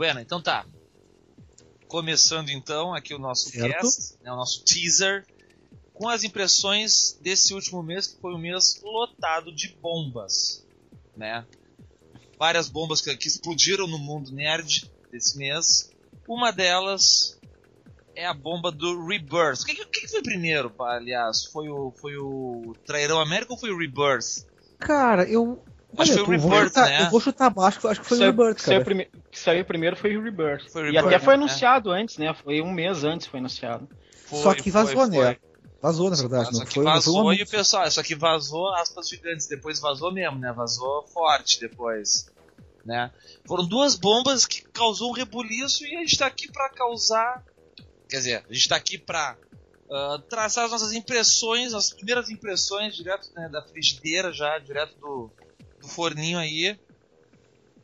Bueno, então tá. Começando então aqui o nosso Certo. cast, né, o nosso teaser, com as impressões desse último mês, que foi um mês lotado de bombas, né? Várias bombas que, que explodiram no mundo nerd desse mês. Uma delas é a bomba do Rebirth. O que, que, foi primeiro, aliás? Foi o, foi o Trairão América ou foi o Rebirth? Cara, eu. Acho que foi o eu vou Rebirth, chutar, né? Eu vou chutar baixo, acho que foi o Saiu- Rebirth, saiu cara. prime- que saiu primeiro foi o Rebirth. Foi o e Rebirth, até foi né? anunciado antes, né? Foi um mês antes foi anunciado. Foi, Só que vazou, foi, né? foi. Vazou, na verdade. Só Não que foi, não foi vazou um e o pessoal, só que vazou aspas gigantes, depois vazou mesmo, né? Vazou forte depois, né? Foram duas bombas que causou um rebuliço e a gente tá aqui pra causar, quer dizer, a gente tá aqui pra ah, traçar as nossas impressões, as primeiras impressões direto né, da frigideira já, direto do, do forninho aí,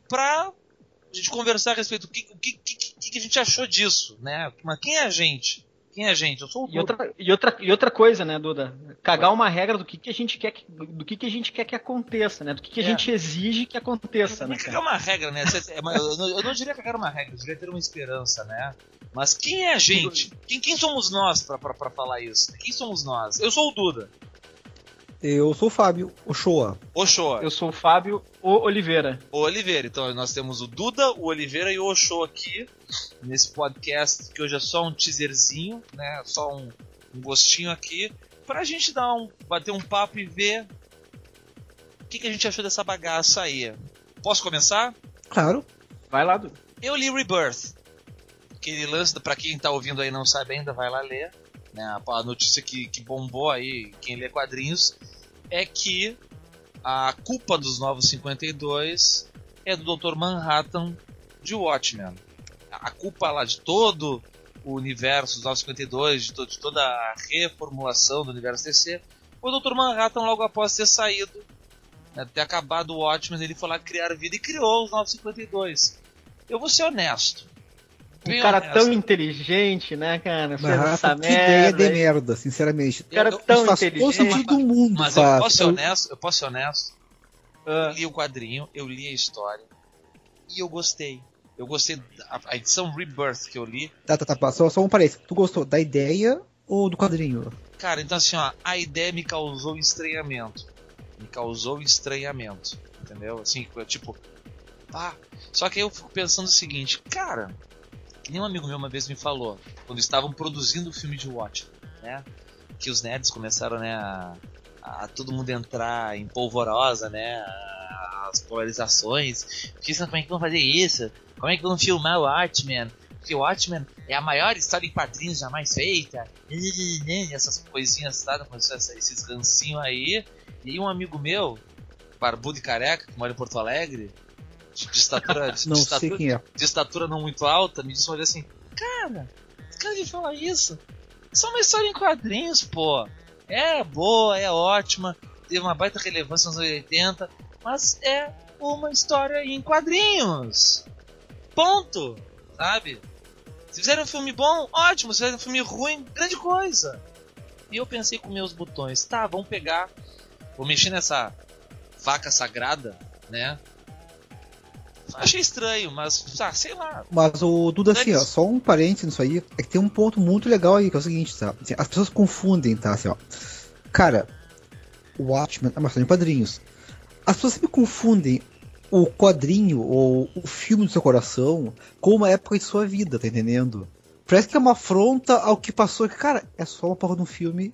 pra gente conversar a respeito do que, que, que, que- a gente achou disso, né? Mas quem é a gente? Quem é a gente? Eu sou o E Duda. outra, e, outra, e outra coisa, né, Duda? Cagar uma regra do que, que a gente quer que, do que, que a gente quer que aconteça, né? Do que, que a É. gente exige que aconteça, né? cagar uma regra, né? É, Eu não, eu não diria cagar uma regra, eu diria ter uma esperança, né? Mas quem é a gente? Quem, quem somos nós pra falar isso? Quem somos nós? Eu sou o Duda, Eu sou o Fábio Ochoa. Ochoa, Eu sou o Fábio o Oliveira. o Oliveira. Então nós temos o Duda, o Oliveira e o Ochoa aqui nesse podcast que hoje é só um teaserzinho, né? Só um, um gostinho aqui pra gente dar um bater um papo e ver o que, que a gente achou dessa bagaça aí. Posso começar? Claro. Vai lá, Duda. Eu li Rebirth. Aquele lance, pra quem tá ouvindo aí e não sabe ainda, vai lá ler. Né? A notícia que, que bombou aí, quem lê quadrinhos, é que a culpa dos Novos 52 é do Dr. Manhattan de Watchmen. A culpa lá de todo o universo dos 952, de, to de toda a reformulação do universo DC, foi o Dr. Manhattan logo após ter saído, né, ter acabado o Watchmen, ele foi lá criar vida e criou os 952. Eu vou ser honesto. Um cara honesto. tão inteligente, né, cara? Fez essa Mas, que ideia merda. de aí. merda, sinceramente. Eu- cara eu- tão todo inteligente. sentido do mundo, Mas eu faz. posso ser Eu- honesto, eu posso ser honesto. Eu Ah, li o quadrinho, eu li a história e eu gostei. Eu gostei da a edição Rebirth que eu li. Tá, tá, tá. Só, só um parênteses. Tu gostou da ideia ou do quadrinho? Cara, então assim, ó, a ideia me causou estranhamento. Me causou estranhamento. Entendeu? Assim, eu, tipo, pá. Só que aí eu fico pensando o seguinte, cara, que nem um amigo meu uma vez me falou, quando estavam produzindo o filme de Watchmen, né? Que os nerds começaram, né, a, a todo mundo entrar em polvorosa, né? As polarizações. Porque como é que vão fazer isso? Como é que vão filmar o Watchmen? Porque o Watchmen é a maior história em quadrinhos jamais feita. Essas coisinhas, tá? Esses rancinhos aí. E um amigo meu, barbudo e careca, que mora em Porto Alegre, de, de estatura, de, Não de sei estatura, quem é. de estatura não muito alta, me disse uma vez assim, cara, cara de falar isso. Isso é uma história em quadrinhos, pô. É boa, é ótima, teve uma baita relevância nos anos 80, mas é uma história em quadrinhos. Ponto. Sabe? Se fizerem um filme bom, ótimo. Se fizerem um filme ruim, grande coisa. E eu pensei com meus botões, tá, vamos pegar, vou mexer nessa faca sagrada, né? Achei estranho, mas, ah, sei lá. Mas o Duda, assim, ó, só um parênteses nisso aí, é que tem um ponto muito legal aí, que é o seguinte, tá? Assim, as pessoas confundem, tá? Assim, ó. Cara, o Watchmen é uma história em quadrinhos. As pessoas sempre confundem o quadrinho ou o filme do seu coração com uma época de sua vida, tá entendendo? Parece que é uma afronta ao que passou, que, cara, é só uma porra de um filme,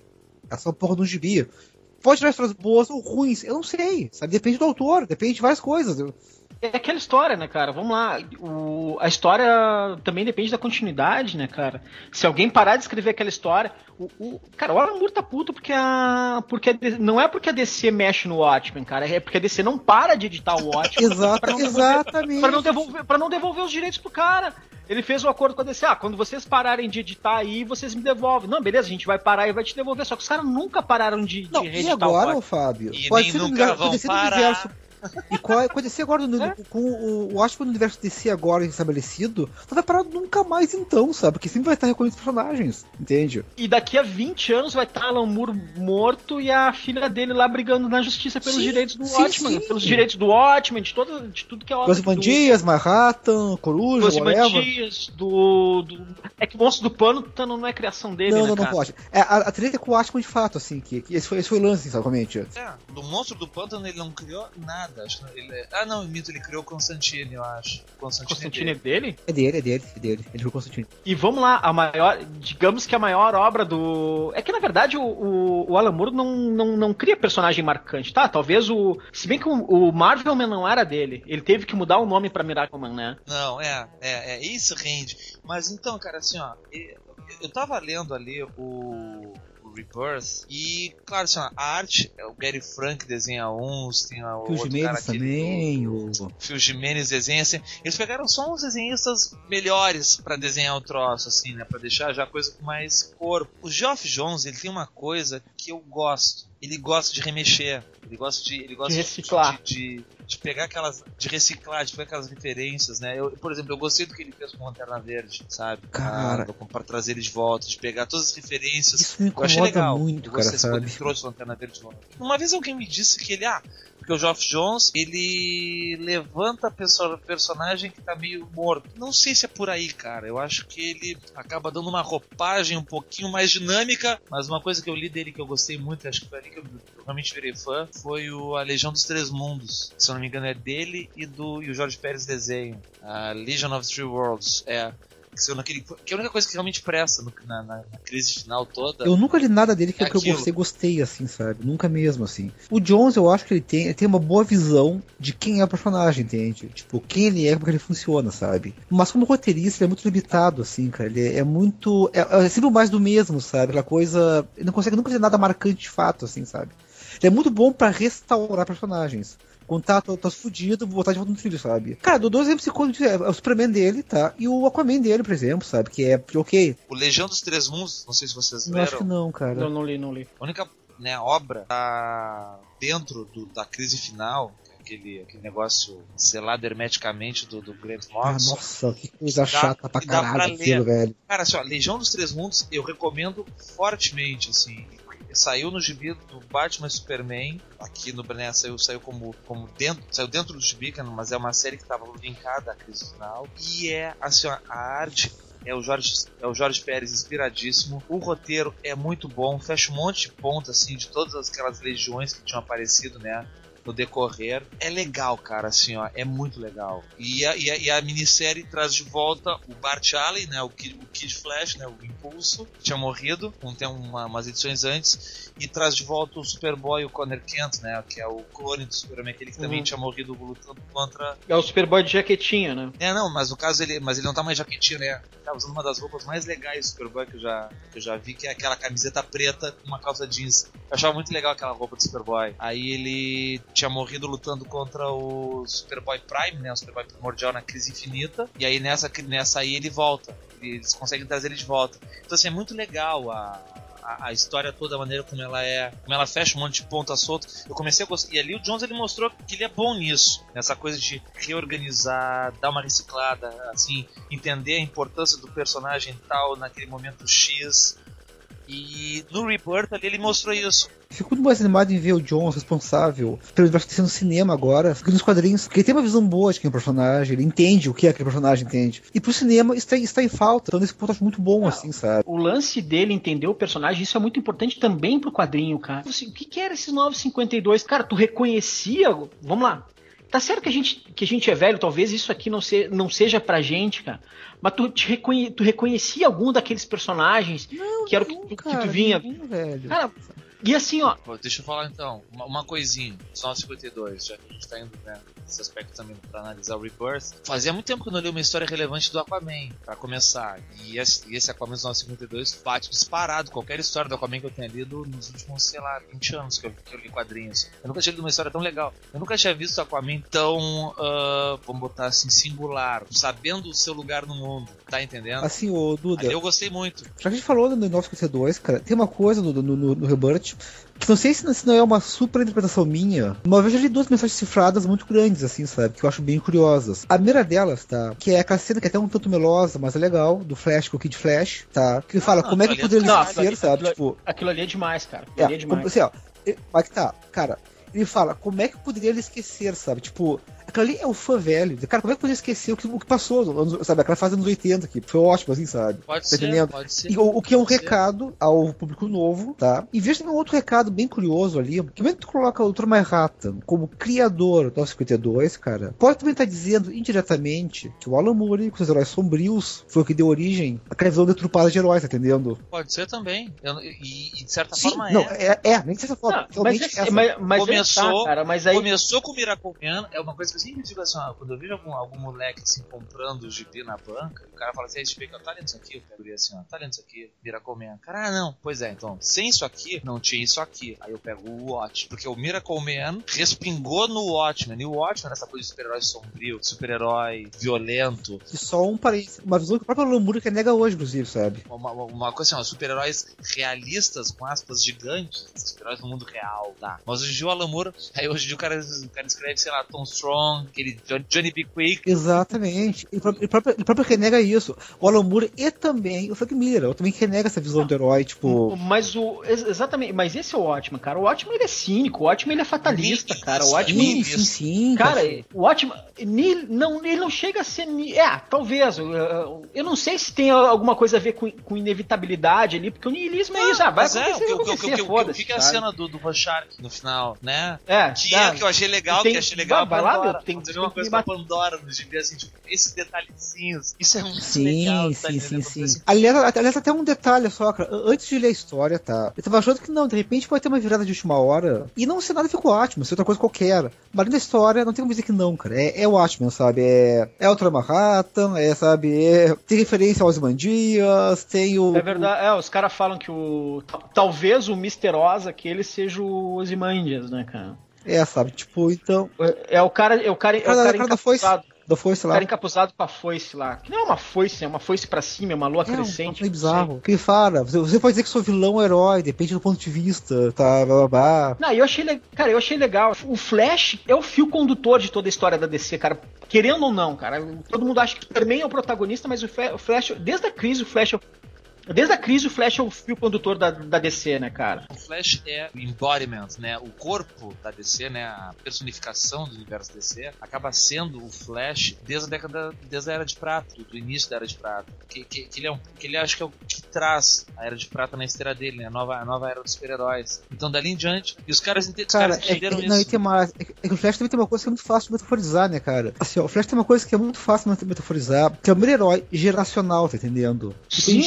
é só uma porra de um gibi. Pode tirar histórias boas ou ruins, eu não sei, sabe? Depende do autor, depende de várias coisas. Eu- É aquela história, né, cara? Vamos lá. O, a história também depende da continuidade, né, cara? Se alguém parar de escrever aquela história. O, o- cara, o Alan Moore tá puto porque a. Porque a não é porque a DC mexe no Watchmen, cara. É porque a DC não para de editar o Watchmen. Exata, pra não devolver- exatamente. Pra não, devolver, pra não devolver os direitos pro cara. Ele fez um acordo com a DC. Ah, quando vocês pararem de editar aí, vocês me devolvem. Não, beleza, a gente vai parar e vai te devolver. Só que os caras nunca pararam de, de Não, e reeditar o agora, ô Fábio? E pode ser no nunca vão no parar. universo- E com a DC agora, no, É. com o, o Watchmen no universo DC agora estabelecido, não vai parar nunca mais então, sabe? Porque sempre vai estar recolhendo os personagens, entende? E daqui a 20 anos vai estar Alan Moore morto e a filha dele lá brigando na justiça pelos Sim, direitos do sim, Watchmen, sim. pelos direitos do Watchmen, de, todo, de tudo que é obra. Os do- Dias, Manhattan, Coruja, Dos whatever. Dias, do, do. É que o monstro do pano tá- não é criação dele, Não, né, não, não pode. É, a, a treta é com o Watchmen de fato, assim, que, que esse, foi, esse foi o lance, sabe, realmente. É, do monstro do pântano ele não criou nada. Acho que ele é- Ah, não, o mito ele criou o Constantine, eu acho. Constantine, Constantine é dele. dele? É dele, é dele, é dele. Ele foi o Constantine. E vamos lá, a maior. Digamos que a maior obra do. É que na verdade o, o, o Alan Moore não, não, não cria personagem marcante, tá? Talvez o. Se bem que o, o Marvelman não era dele. Ele teve que mudar o nome pra Miracleman, né? Não, é, é, é, isso rende. Mas então, cara, assim, ó, eu, eu tava lendo ali o, o Rebirth e, claro, assim, a arte, é o Gary Frank desenha uns, tem a- o o outro cara Jimenez aquele também, o... Phil Jimenez desenha assim. Eles pegaram só uns desenhistas melhores pra desenhar o troço, assim, né? Pra deixar já a coisa com mais corpo. O Geoff Jones, ele tem uma coisa que eu gosto. Ele gosta de remexer. Ele gosta de. Ele gosta De reciclar. De, de, de pegar aquelas. De reciclar, de pegar aquelas referências, né? Eu, por exemplo, eu gostei do que ele fez com Lanterna Verde, sabe? Cara. Ah, pra trazer ele de volta, de pegar todas as referências. Isso me Eu achei incomoda legal. muito, cara, sabe? Lanterna Verde. Uma vez alguém me disse que ele, ah, porque o Geoff Jones, ele levanta a perso- personagem que tá meio morto. Não sei se é por aí, cara. Eu acho que ele acaba dando uma roupagem um pouquinho mais dinâmica, mas uma coisa que eu li dele que eu gostei muito, acho que foi ali que eu realmente virei fã, foi o A Legião dos Três Mundos. Se eu não me engano é dele e do e o Jorge Pérez desenho. A Legion of Three Worlds. É. Que saiu naquele- que é a única coisa que realmente presta no- na, na- crise final toda. Eu nunca li nada dele que, É que eu gostei, gostei, assim, sabe? Nunca mesmo, assim. O Jones, eu acho que ele tem, ele tem uma boa visão de quem é o personagem, entende? Tipo, quem ele é, como ele funciona, sabe? Mas como roteirista, ele é muito limitado, assim, cara. Ele é, é muito. É, é sempre mais do mesmo, sabe? Aquela coisa. Ele não consegue nunca fazer nada marcante de fato, assim, sabe? Ele é muito bom pra restaurar personagens. Quando tá, tá, tá fudido, vou botar de volta no trilho, sabe? Cara, dou dois exemplos quando é o Superman dele, tá? E o Aquaman dele, por exemplo, sabe? Que é ok. O Legião dos Três Mundos, não sei se vocês Eu acho que leram, não, cara. Não, não li, não li. a única né, obra tá dentro do- da crise final, aquele, aquele negócio selado hermeticamente do, do Grant Ah, Morrison. nossa, que coisa Dá- chata pra caralho aquilo, velho. Cara, assim, ó, Legião dos Três Mundos eu recomendo fortemente, assim. Saiu no gibi do Batman Superman, aqui no né, saiu, saiu como, como dentro, saiu dentro do gibi, cara, mas é uma série que estava linkada à crise final. E é assim, a arte é o Jorge, é o Jorge Pérez inspiradíssimo. O roteiro é muito bom, fecha um monte de pontos assim de todas aquelas legiões que tinham aparecido, né? No decorrer. É legal, cara, assim, ó. É muito legal. E a, e a, e a minissérie traz de volta o Bart Allen, né? O Kid, o Kid Flash, né? O Impulso, que tinha morrido, um, tem uma, umas edições antes. E traz de volta o Superboy, o Connor Kent, né? Que é o clone do Superman, aquele que também Uhum. tinha morrido lutando contra É o Superboy de jaquetinha, né? é, não, mas no caso ele. Mas ele não tá mais jaquetinho, né? Tá usando uma das roupas mais legais do Superboy que eu já, que eu já vi, que é aquela camiseta preta com uma calça jeans. Eu achava muito legal aquela roupa do Superboy. Aí ele tinha morrido lutando contra o Superboy Prime, né? O Superboy primordial na crise infinita. E aí nessa, nessa aí ele volta. Eles conseguem trazer ele de volta. Então assim, é muito legal a. A, história toda, a maneira como ela é, como ela fecha um monte de ponta solta. Eu comecei a gostar. E ali o Jones ele mostrou que ele é bom nisso. Nessa coisa de reorganizar, dar uma reciclada, assim, entender a importância do personagem tal naquele momento X. E no Rebirth ali ele mostrou isso. Fico muito mais animado em ver o Jones responsável pelo universo que tá no cinema agora, que nos quadrinhos, porque ele tem uma visão boa de quem é o personagem, ele entende o que é aquele personagem, entende. E pro cinema está, está em falta, então nesse ponto eu acho muito bom, assim, sabe? O lance dele entender o personagem, isso é muito importante também pro quadrinho, cara. Assim, o que, que era esses 952? Cara, tu reconhecia. Vamos lá. Tá certo que a gente, que a gente é velho, talvez isso aqui não, se, não seja pra gente, cara. Mas tu, te reconhe, tu reconhecia algum daqueles personagens que era o que, Não, tu- que tu vinha. nenhum, velho. Cara, e assim, ó. Pô, Deixa eu falar então, uma, uma coisinha, só 52, já que a gente tá indo né, nesse aspecto também pra analisar o Rebirth. Fazia muito tempo que eu não li uma história relevante do Aquaman, pra começar. E esse, e esse Aquaman 952 bate disparado qualquer história do Aquaman que eu tenha lido nos últimos, sei lá, 20 anos que eu, que eu li quadrinhos. Eu nunca tinha lido uma história tão legal. Eu nunca tinha visto o Aquaman tão, ah, vamos botar assim, singular, sabendo o seu lugar no mundo, tá entendendo? Assim, ô Duda, Ali eu gostei muito. já que a gente falou no 952, cara, tem uma coisa no, no, no, no Rebirth seguinte. Que não sei se, se não é uma super interpretação minha. Uma vez eu li duas mensagens cifradas muito grandes, assim, sabe? Que eu acho bem curiosas. A primeira delas, tá? Que é aquela cena que é até um tanto melosa, mas é legal, do Flash com o Kid Flash, tá? Que ele fala Ah, como é que aquilo poderia Não, aquilo ali- sabe? aquilo- Tipo, Aquilo ali é demais, cara. Aquilo é, ali é demais. como, assim, ó. ele- Mas que tá, cara. Ele fala, como é que poderia ele esquecer, sabe? Tipo, aquilo ali é o fã velho. Cara, como é que poderia esquecer o que, o que passou, anos- sabe? Aquela fase dos 80 aqui. Foi ótimo, assim, sabe? Pode Tá ser, entendendo? pode ser. E o, o que é um Pode ser. recado ao público novo, tá? E veja também um outro recado bem curioso ali, que quando tu coloca o Dr. Manhattan como criador do 52, cara, pode também estar dizendo indiretamente que o Alan Moore, com seus heróis sombrios, foi o que deu origem àquela visão deturpada de heróis, tá entendendo? Pode ser também. Eu- e, e de certa Sim, forma não, é. é, é, nem de certa forma. Não, mas, realmente esse- essa- mas, mas Começou- tá, cara, mas aí Começou com o Miracle Man, é uma coisa que eu sempre digo assim, ó, quando eu vejo algum, algum moleque assim comprando o gibi na banca, o cara fala assim, "Ah, esse gibi, tá lendo isso aqui? Eu pego assim, ó, tá lendo isso aqui? Miracle. Cara, ah, não. Pois é, então, sem isso aqui, não tinha isso aqui. Aí eu pego o Watch, porque o Miracle Man respingou no Watchmen, e o Watchmen, essa coisa de super-herói sombrio, super-herói violento, E só um parênteses, uma visão que o próprio Alan que nega hoje, inclusive, sabe? uma, uma- uma coisa assim, ó, super-heróis realistas, com aspas gigantes, super-heróis no mundo real, tá? Mas hoje em dia o Alan Moore, aí hoje em dia o cara, o cara escreve, sei lá, Tom Strong, aquele Johnny, Johnny B. Quick, Exatamente. Ele, pró- ele próprio, ele próprio renega isso. O Alan Moore e também o Frank Miller. Eu também renega essa visão do herói, tipo. Mas o. ex- Exatamente, mas esse é o ótimo, cara. O ótimo ele é cínico, o ótimo ele é fatalista, cara. O ótimo. Sim, sim, sim. Cara, o ótimo. ni- Não, ele não chega a ser. É, talvez. Eu, não sei se tem alguma coisa a ver com, com inevitabilidade ali, porque o niilismo é isso. Ah, vai Mas é, o acontecer, que, vai o que, o que, acontecer, o que, o é a cena do, do Rorschach no final, né? É, Que é, é que eu achei legal, tem- que achei legal vai a lá, meu, tem- Tem, tem uma coisa da Pandora no gibi, assim, tipo, esses detalhezinhos. Isso é muito Sim, legal, tá sim, sim, sim. Assim, Aliás, aliás, até um detalhe só, cara. Antes de ler a história, tá? Eu tava achando que não, de repente pode ter uma virada de última hora. E não ser nada ficou ótimo, ser outra coisa qualquer. Mas na história, não tem como dizer que não, cara. É, é o Watchmen, sabe? É, é o Manhattan, é, sabe? É, tem referência aos Mandias, tem o. É verdade, é, os caras falam que o. tal- Talvez o Misterosa que ele seja o Ozymandias, né, cara? É, sabe? Tipo, então. É, é o cara, é o cara, é o Cara, cara, cara da foice. Da foice o lá. cara encapuzado com a foice lá. Que não é uma foice, é uma foice pra cima, é uma lua É crescente. sei. bizarro. Que fala, você, você pode dizer que sou vilão ou herói, depende do ponto de vista, tá? Blá, blá, blá. Não, eu achei, cara, eu achei legal. O Flash é o fio condutor de toda a história da DC, cara. Querendo ou não, cara. Todo mundo acha que o Superman é o protagonista, mas o o Flash, desde a crise, o Flash é o Desde a crise, o Flash é o fio condutor da, da DC, né, cara? O Flash é o embodiment, né? O corpo da DC, né? A personificação do universo DC acaba sendo o Flash desde a década, desde a Era de Prata, do, início da Era de Prata. Que, que, que ele é um, que ele acho que é o que traz a Era de Prata na esteira dele, né? A nova, a nova era dos super-heróis. Então dali em diante, e os caras, ente- os Cara, caras é, entenderam é, não, e isso. tem mais. É que que o Flash também tem uma coisa que é muito fácil de metaforizar, né, cara? Assim, ó, o Flash tem uma coisa que é muito fácil de metaforizar, que é o primeiro herói geracional, tá entendendo? E tem Sim,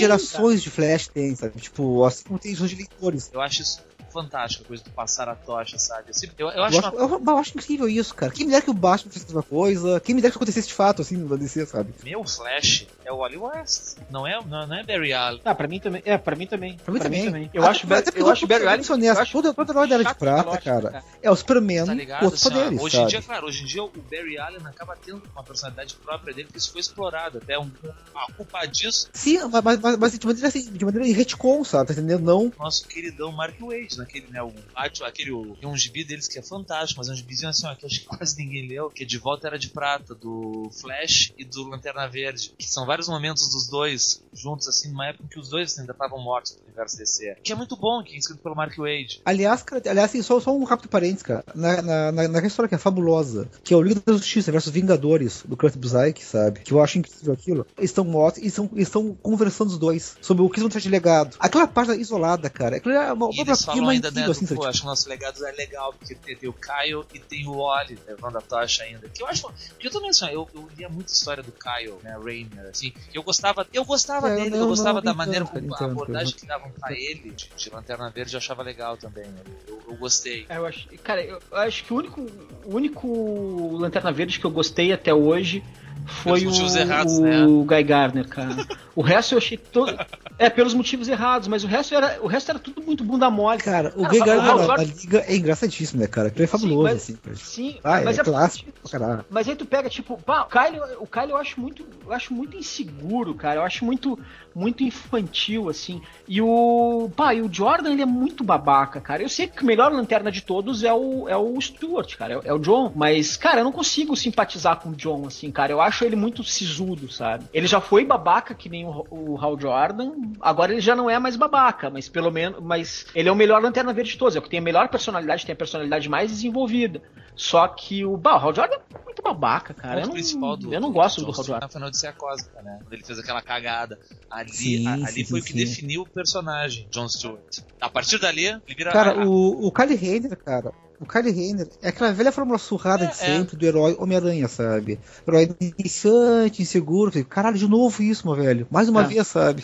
gerações de Flash, tem, sabe? Tipo, assim como tem de leitores. Eu acho isso fantástico, a coisa do passar a tocha, sabe? Eu, eu, eu Eu acho acho, uma eu, eu acho incrível isso, cara. Quem me dera que o Batman fizesse a mesma coisa, quem me dera que acontecesse de fato, assim, no DC, sabe? Meu Flash é o Wally West, não é, não, não é Barry Allen. Ah, pra mim também. É, pra mim também. Pra mim também. Eu Até- acho, até porque eu acho Barry Allen. eu acho todo, todo herói da Era de chato Prata, lógica, cara, é o Superman Tá ligado? outros Assim, poderes, hoje sabe? em dia, claro, hoje em dia o Barry Allen acaba tendo uma personalidade própria dele, que isso foi explorado. Até um, a culpa disso, Sim, mas, mas, mas- de maneira assim, de maneira em retcon, sabe? Tá entendendo? Não. nosso queridão Mark Wade, naquele, né? O Batman, aquele, o- tem um gibi deles que é fantástico, mas é um gibizinho assim, ó, que acho que quase ninguém leu, que é De Volta Era de Prata, do Flash e do Lanterna Verde, que são vários momentos dos dois juntos, assim, numa época em que os dois ainda estavam mortos universo DC. Que é muito bom, que é escrito pelo Mark Wade. Aliás, cara, aliás, assim, só, só um rápido parênteses, cara. Na, na, na, naquela história que é fabulosa, que é o Liga da Justiça versus Vingadores, do Kurt Busiek, sabe? Que eu acho incrível aquilo. Eles estão mortos e estão, estão conversando os dois sobre o que eles vão ter de legado. Aquela página isolada, cara, aquilo é uma E eles falam ainda, né, incrível, do, assim, sabe? pô, acho que o nosso legado é legal, porque tem, tem o Kyle e tem o Wally levando a tocha ainda. Que eu acho. Porque eu também, assim, eu, eu lia muita história do Kyle, né, Rainer, assim, eu gostava. Eu gostava É, eu dele, não- eu gostava não da maneira como a abordagem que davam pra ele de, de Lanterna Verde eu achava legal também. né, Eu, eu gostei. É, eu acho, cara, eu acho que o único, o único Lanterna Verde que eu gostei até hoje foi Pelos o, errados, o né? Guy Gardner, cara. O resto eu achei todo. É, pelos motivos errados, mas o resto era, o resto era tudo muito bunda mole. Cara, o Cara, Gay mas- Gardner na liga é engraçadíssimo, né, cara? Aquilo é fabuloso, mas- assim. Sim, Ah, mas é, é clássico pra caralho. Mas aí tu pega, tipo, pá, o Kyle, o Kyle eu acho muito. Eu acho muito inseguro, cara. Eu acho muito, muito infantil, assim. E o. Pá, e o Jordan, ele é muito babaca, cara. Eu sei que o melhor lanterna de todos é o, é o Stuart, cara. É, é o John. Mas, cara, eu não consigo simpatizar com o John, assim, cara. Eu acho ele muito sisudo, sabe? Ele já foi babaca, que nem o, o Hal Jordan. Agora ele já não é mais babaca, mas pelo menos. Mas ele é o melhor lanterna verde de todos. É o que tem a melhor personalidade, tem a personalidade mais desenvolvida. Só que o. Bah, o Hal Jordan é muito babaca, cara. Eu não, do, eu não gosto do, do Hal Jordan. Foi na Odisseia Cósmica, né? Quando ele fez aquela cagada. Ali, sim, a, ali sim, foi o que sim. definiu o personagem, John Stewart. A partir dali, ele vira. Cara, o, o Kyle Rayner, cara, o Kyle Rayner é aquela velha fórmula surrada é, de sempre é. do herói Homem-Aranha, sabe? Herói iniciante, inseguro. Caralho, de novo isso, meu velho. Mais uma é. vez, sabe?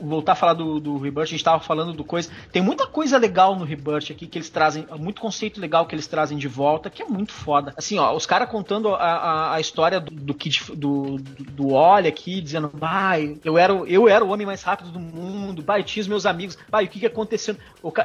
Voltar a falar do, do Rebirth, a gente tava falando do coisa. Tem muita coisa legal no Rebirth aqui que eles trazem, muito conceito legal que eles trazem de volta, que é muito foda. Assim, ó, os caras contando a, a, a, história do, do Kid, do, do, do Oli aqui, dizendo, vai, eu era, eu era o homem mais rápido do mundo, vai, tinha os meus amigos, vai, o que que aconteceu?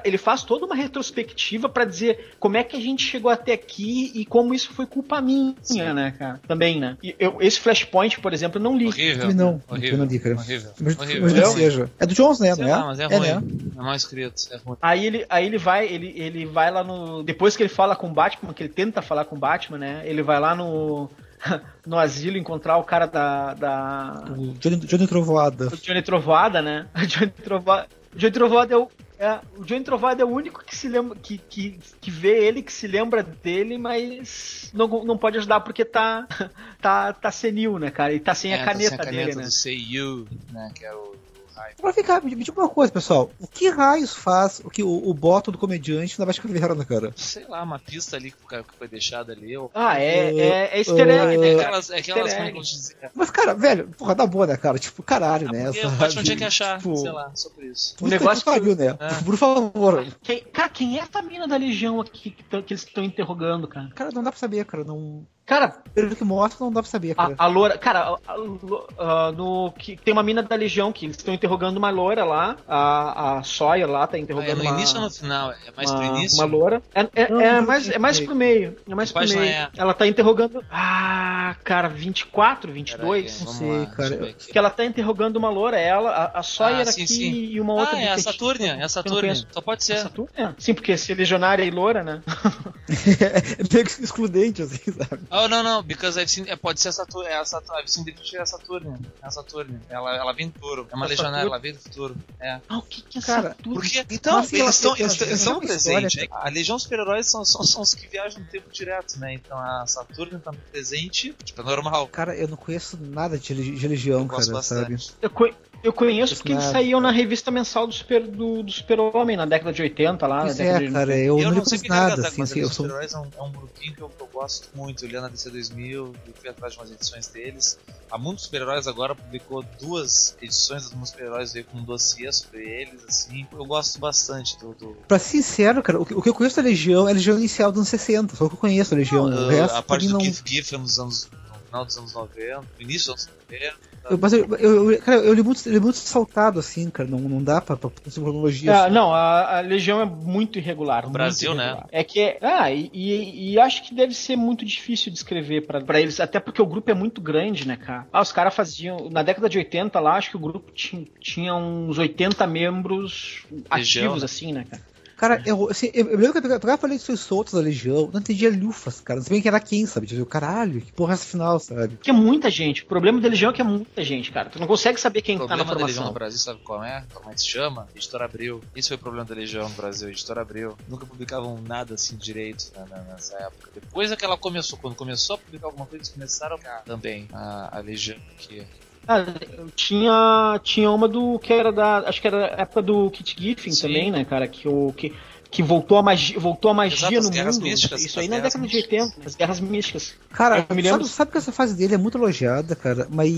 Ele faz toda uma retrospectiva para dizer como é que a gente chegou até aqui e como isso foi culpa minha, Sim. né, cara? Também, né? E eu, esse Flashpoint, por exemplo, eu não li. Horrível. Não, horrível. eu não li, cara. Horrível. Mas, horrível. mas é, seja. é do Jones, né? Sei não é? Lá, mas é, é ruim. Né? É mal escrito. É ruim. Aí ele, aí ele vai, ele, ele vai lá no. Depois que ele fala com o Batman, que ele tenta falar com o Batman, né? Ele vai lá no. no asilo encontrar o cara da. da... O Johnny, Johnny Trovoada. O Johnny Trovoada, né? O Johnny Trovoada. O Johnny Trovoada é o, é, o Johnny Trovado é o único que se lembra, que, que, que vê ele, que se lembra dele, mas não, não pode ajudar porque tá, tá, tá senil, né, cara? E tá sem é, a caneta, tá sem a caneta dele, do né? Say You, né? Que é o Pra ficar, me diga uma coisa, pessoal. O que raios faz o que o, o boto do comediante na Batcaverna, cara? Sei lá, uma pista ali que foi deixada ali. Ou... Ah, é, é, é easter egg, É né, cara? aquelas, é aquelas Easter é? Mas, cara, velho, porra, dá boa, né, cara? Tipo, caralho, né? Porque o sabe? Batman tinha que achar, Tipo, sei lá, sobre isso. puta negócio que pariu, né? É. Por favor. Quem, cara, quem é essa mina da Legião aqui que, que eles estão interrogando, cara? Cara, não dá pra saber, cara. Não... Cara, Pelo que mostra, não dá pra saber, cara. a, a loura. Cara, a- a no, que tem uma mina da Legião que eles estão interrogando uma loira lá. A, a Sawyer lá tá Ah, é interrogando no uma, início ou no final? É mais uma, pro início? uma loura. É, é- Não, é não, mais, não é mais pro meio. É mais pro meio. é? Ela tá interrogando. Ah, cara, 24, 22. Peraí, vamos sei, lá, cara. Que ela tá interrogando uma loura, ela, a, a Sawyer Ah, sim, aqui sim. e uma outra Ah, é a. Saturnia, é a não Saturnia. Só pode ser. Saturnia? É. Sim, porque se legionária e loura, né? é meio que excludente, assim, sabe? Oh, não, não, because I've seen, é, pode ser a Saturnia, é a Saturnia, I've seen the future, é a Saturnia, é a Saturnia, ela, ela vem do futuro, é uma A legionária, ela vem do futuro, é. Ah, o que que é Cara? Porque, então, Mas, eles ela- estão eles estão presentes, a Legião dos Super-Heróis são, são, são os que viajam no tempo direto, né, então a Saturnia tá presente, tipo, é normal. Cara, eu não conheço nada de, de gosto cara, sabe? Eu, co- eu conheço porque eles saíam na revista mensal do Super, do, do Super-Homem na década de 80 lá. Pois na é, de... cara, eu, Eu não não sei o nada, nada, assim, mas assim, a eu sou... Super-Heróis é um, é um grupinho que eu, que eu gosto muito, eu li na DC 2000, e fui atrás de umas edições deles. A Mundo dos Super-Heróis agora publicou duas edições dos Mundo dos Super-Heróis, veio com um dossiê sobre eles, assim. Eu gosto bastante do... do... Pra ser sincero, cara, o que, o que eu conheço da Legião é a Legião inicial dos anos 60, só o que eu conheço da Legião. o Uh, resto, a parte mim, do não... Keith Giffen nos anos, no final dos anos 90, no início dos anos 90. Eu, mas eu, eu, eu- cara, eu li muito, li muito saltado, assim, cara, não, não dá pra, pra, cronologia. Assim. não, a, a Legião é muito irregular. muito Brasil, né? irregular. É que é. Ah, e, e- e acho que deve ser muito difícil de escrever pra pra eles, até porque o grupo é muito grande, né, cara? Ah, os caras faziam. Na década de 80 lá, acho que o grupo tinha, tinha uns 80 membros ativos, né? assim, né, cara? Cara, eu, assim, eu, eu lembro que eu pegava falei de soltos da Legião, não entendia lufas, cara, não sabia quem era quem, sabe? Tipo, caralho, que porra é essa final, sabe? Porque é muita gente. O problema da Legião é que é muita gente, cara. Tu não consegue saber quem O tá na problema da Legião formação. no Brasil, sabe qual é? Como é que se chama? Editora Abril. Esse foi o problema da Legião no Brasil, Editora Abril. Nunca publicavam nada assim direito né, na- nessa época. Depois é que ela começou, quando começou a publicar alguma coisa, eles começaram a também a, a Legião que Ah, tinha, tinha uma do que era da. Acho que era a época do Kit Giffen Sim. também, né, cara? Que, o, que, que voltou a magia, voltou a magia Exato, as no guerras mundo. místicas, Isso aí na guerras década de místicas. 80, as guerras místicas. Cara, Eu me lembro- sabe, sabe que essa fase dele é muito elogiada, cara, mas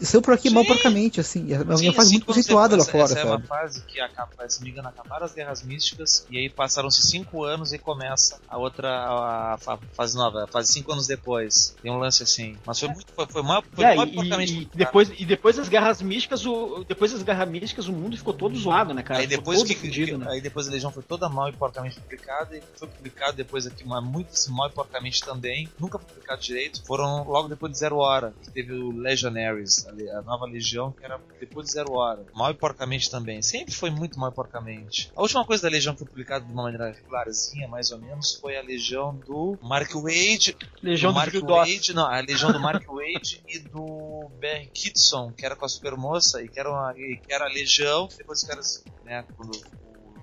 saiu por aqui mal Sim. porcamente, assim, é uma Sim, fase sim, muito conceituada lá fora, essa é uma sabe? fase que acaba, se não me engano, acabaram as guerras místicas e aí passaram-se cinco anos e começa a outra a, fa- fase nova, a fase cinco anos depois. Tem um lance assim. Mas foi muito. Foi, foi mal, foi É, mal e, porcamente e depois, e depois das guerras místicas, o, depois das guerras místicas, o mundo ficou todo zoado, né, cara? Aí depois todo que, fudido, que- né? aí depois a Legião foi toda mal mal e porcamente publicada e foi publicado depois aqui mas muito mal e porcamente também, nunca publicado direito. Foram logo depois de Zero Hora, que teve o Legionaries, a, nova Legião, que era depois de Zero Hora. Mal e porcamente também, sempre foi muito mal e porcamente. A última coisa da Legião que foi publicada de uma maneira regularzinha, mais ou menos, foi a Legião do Mark Wade. Legião do do Mark Phil Wade, não, a Legião do Mark Wade e do Ben Kitson, que era com a Supermoça e que era, uma, e que era a Legião. Depois os caras, né, quando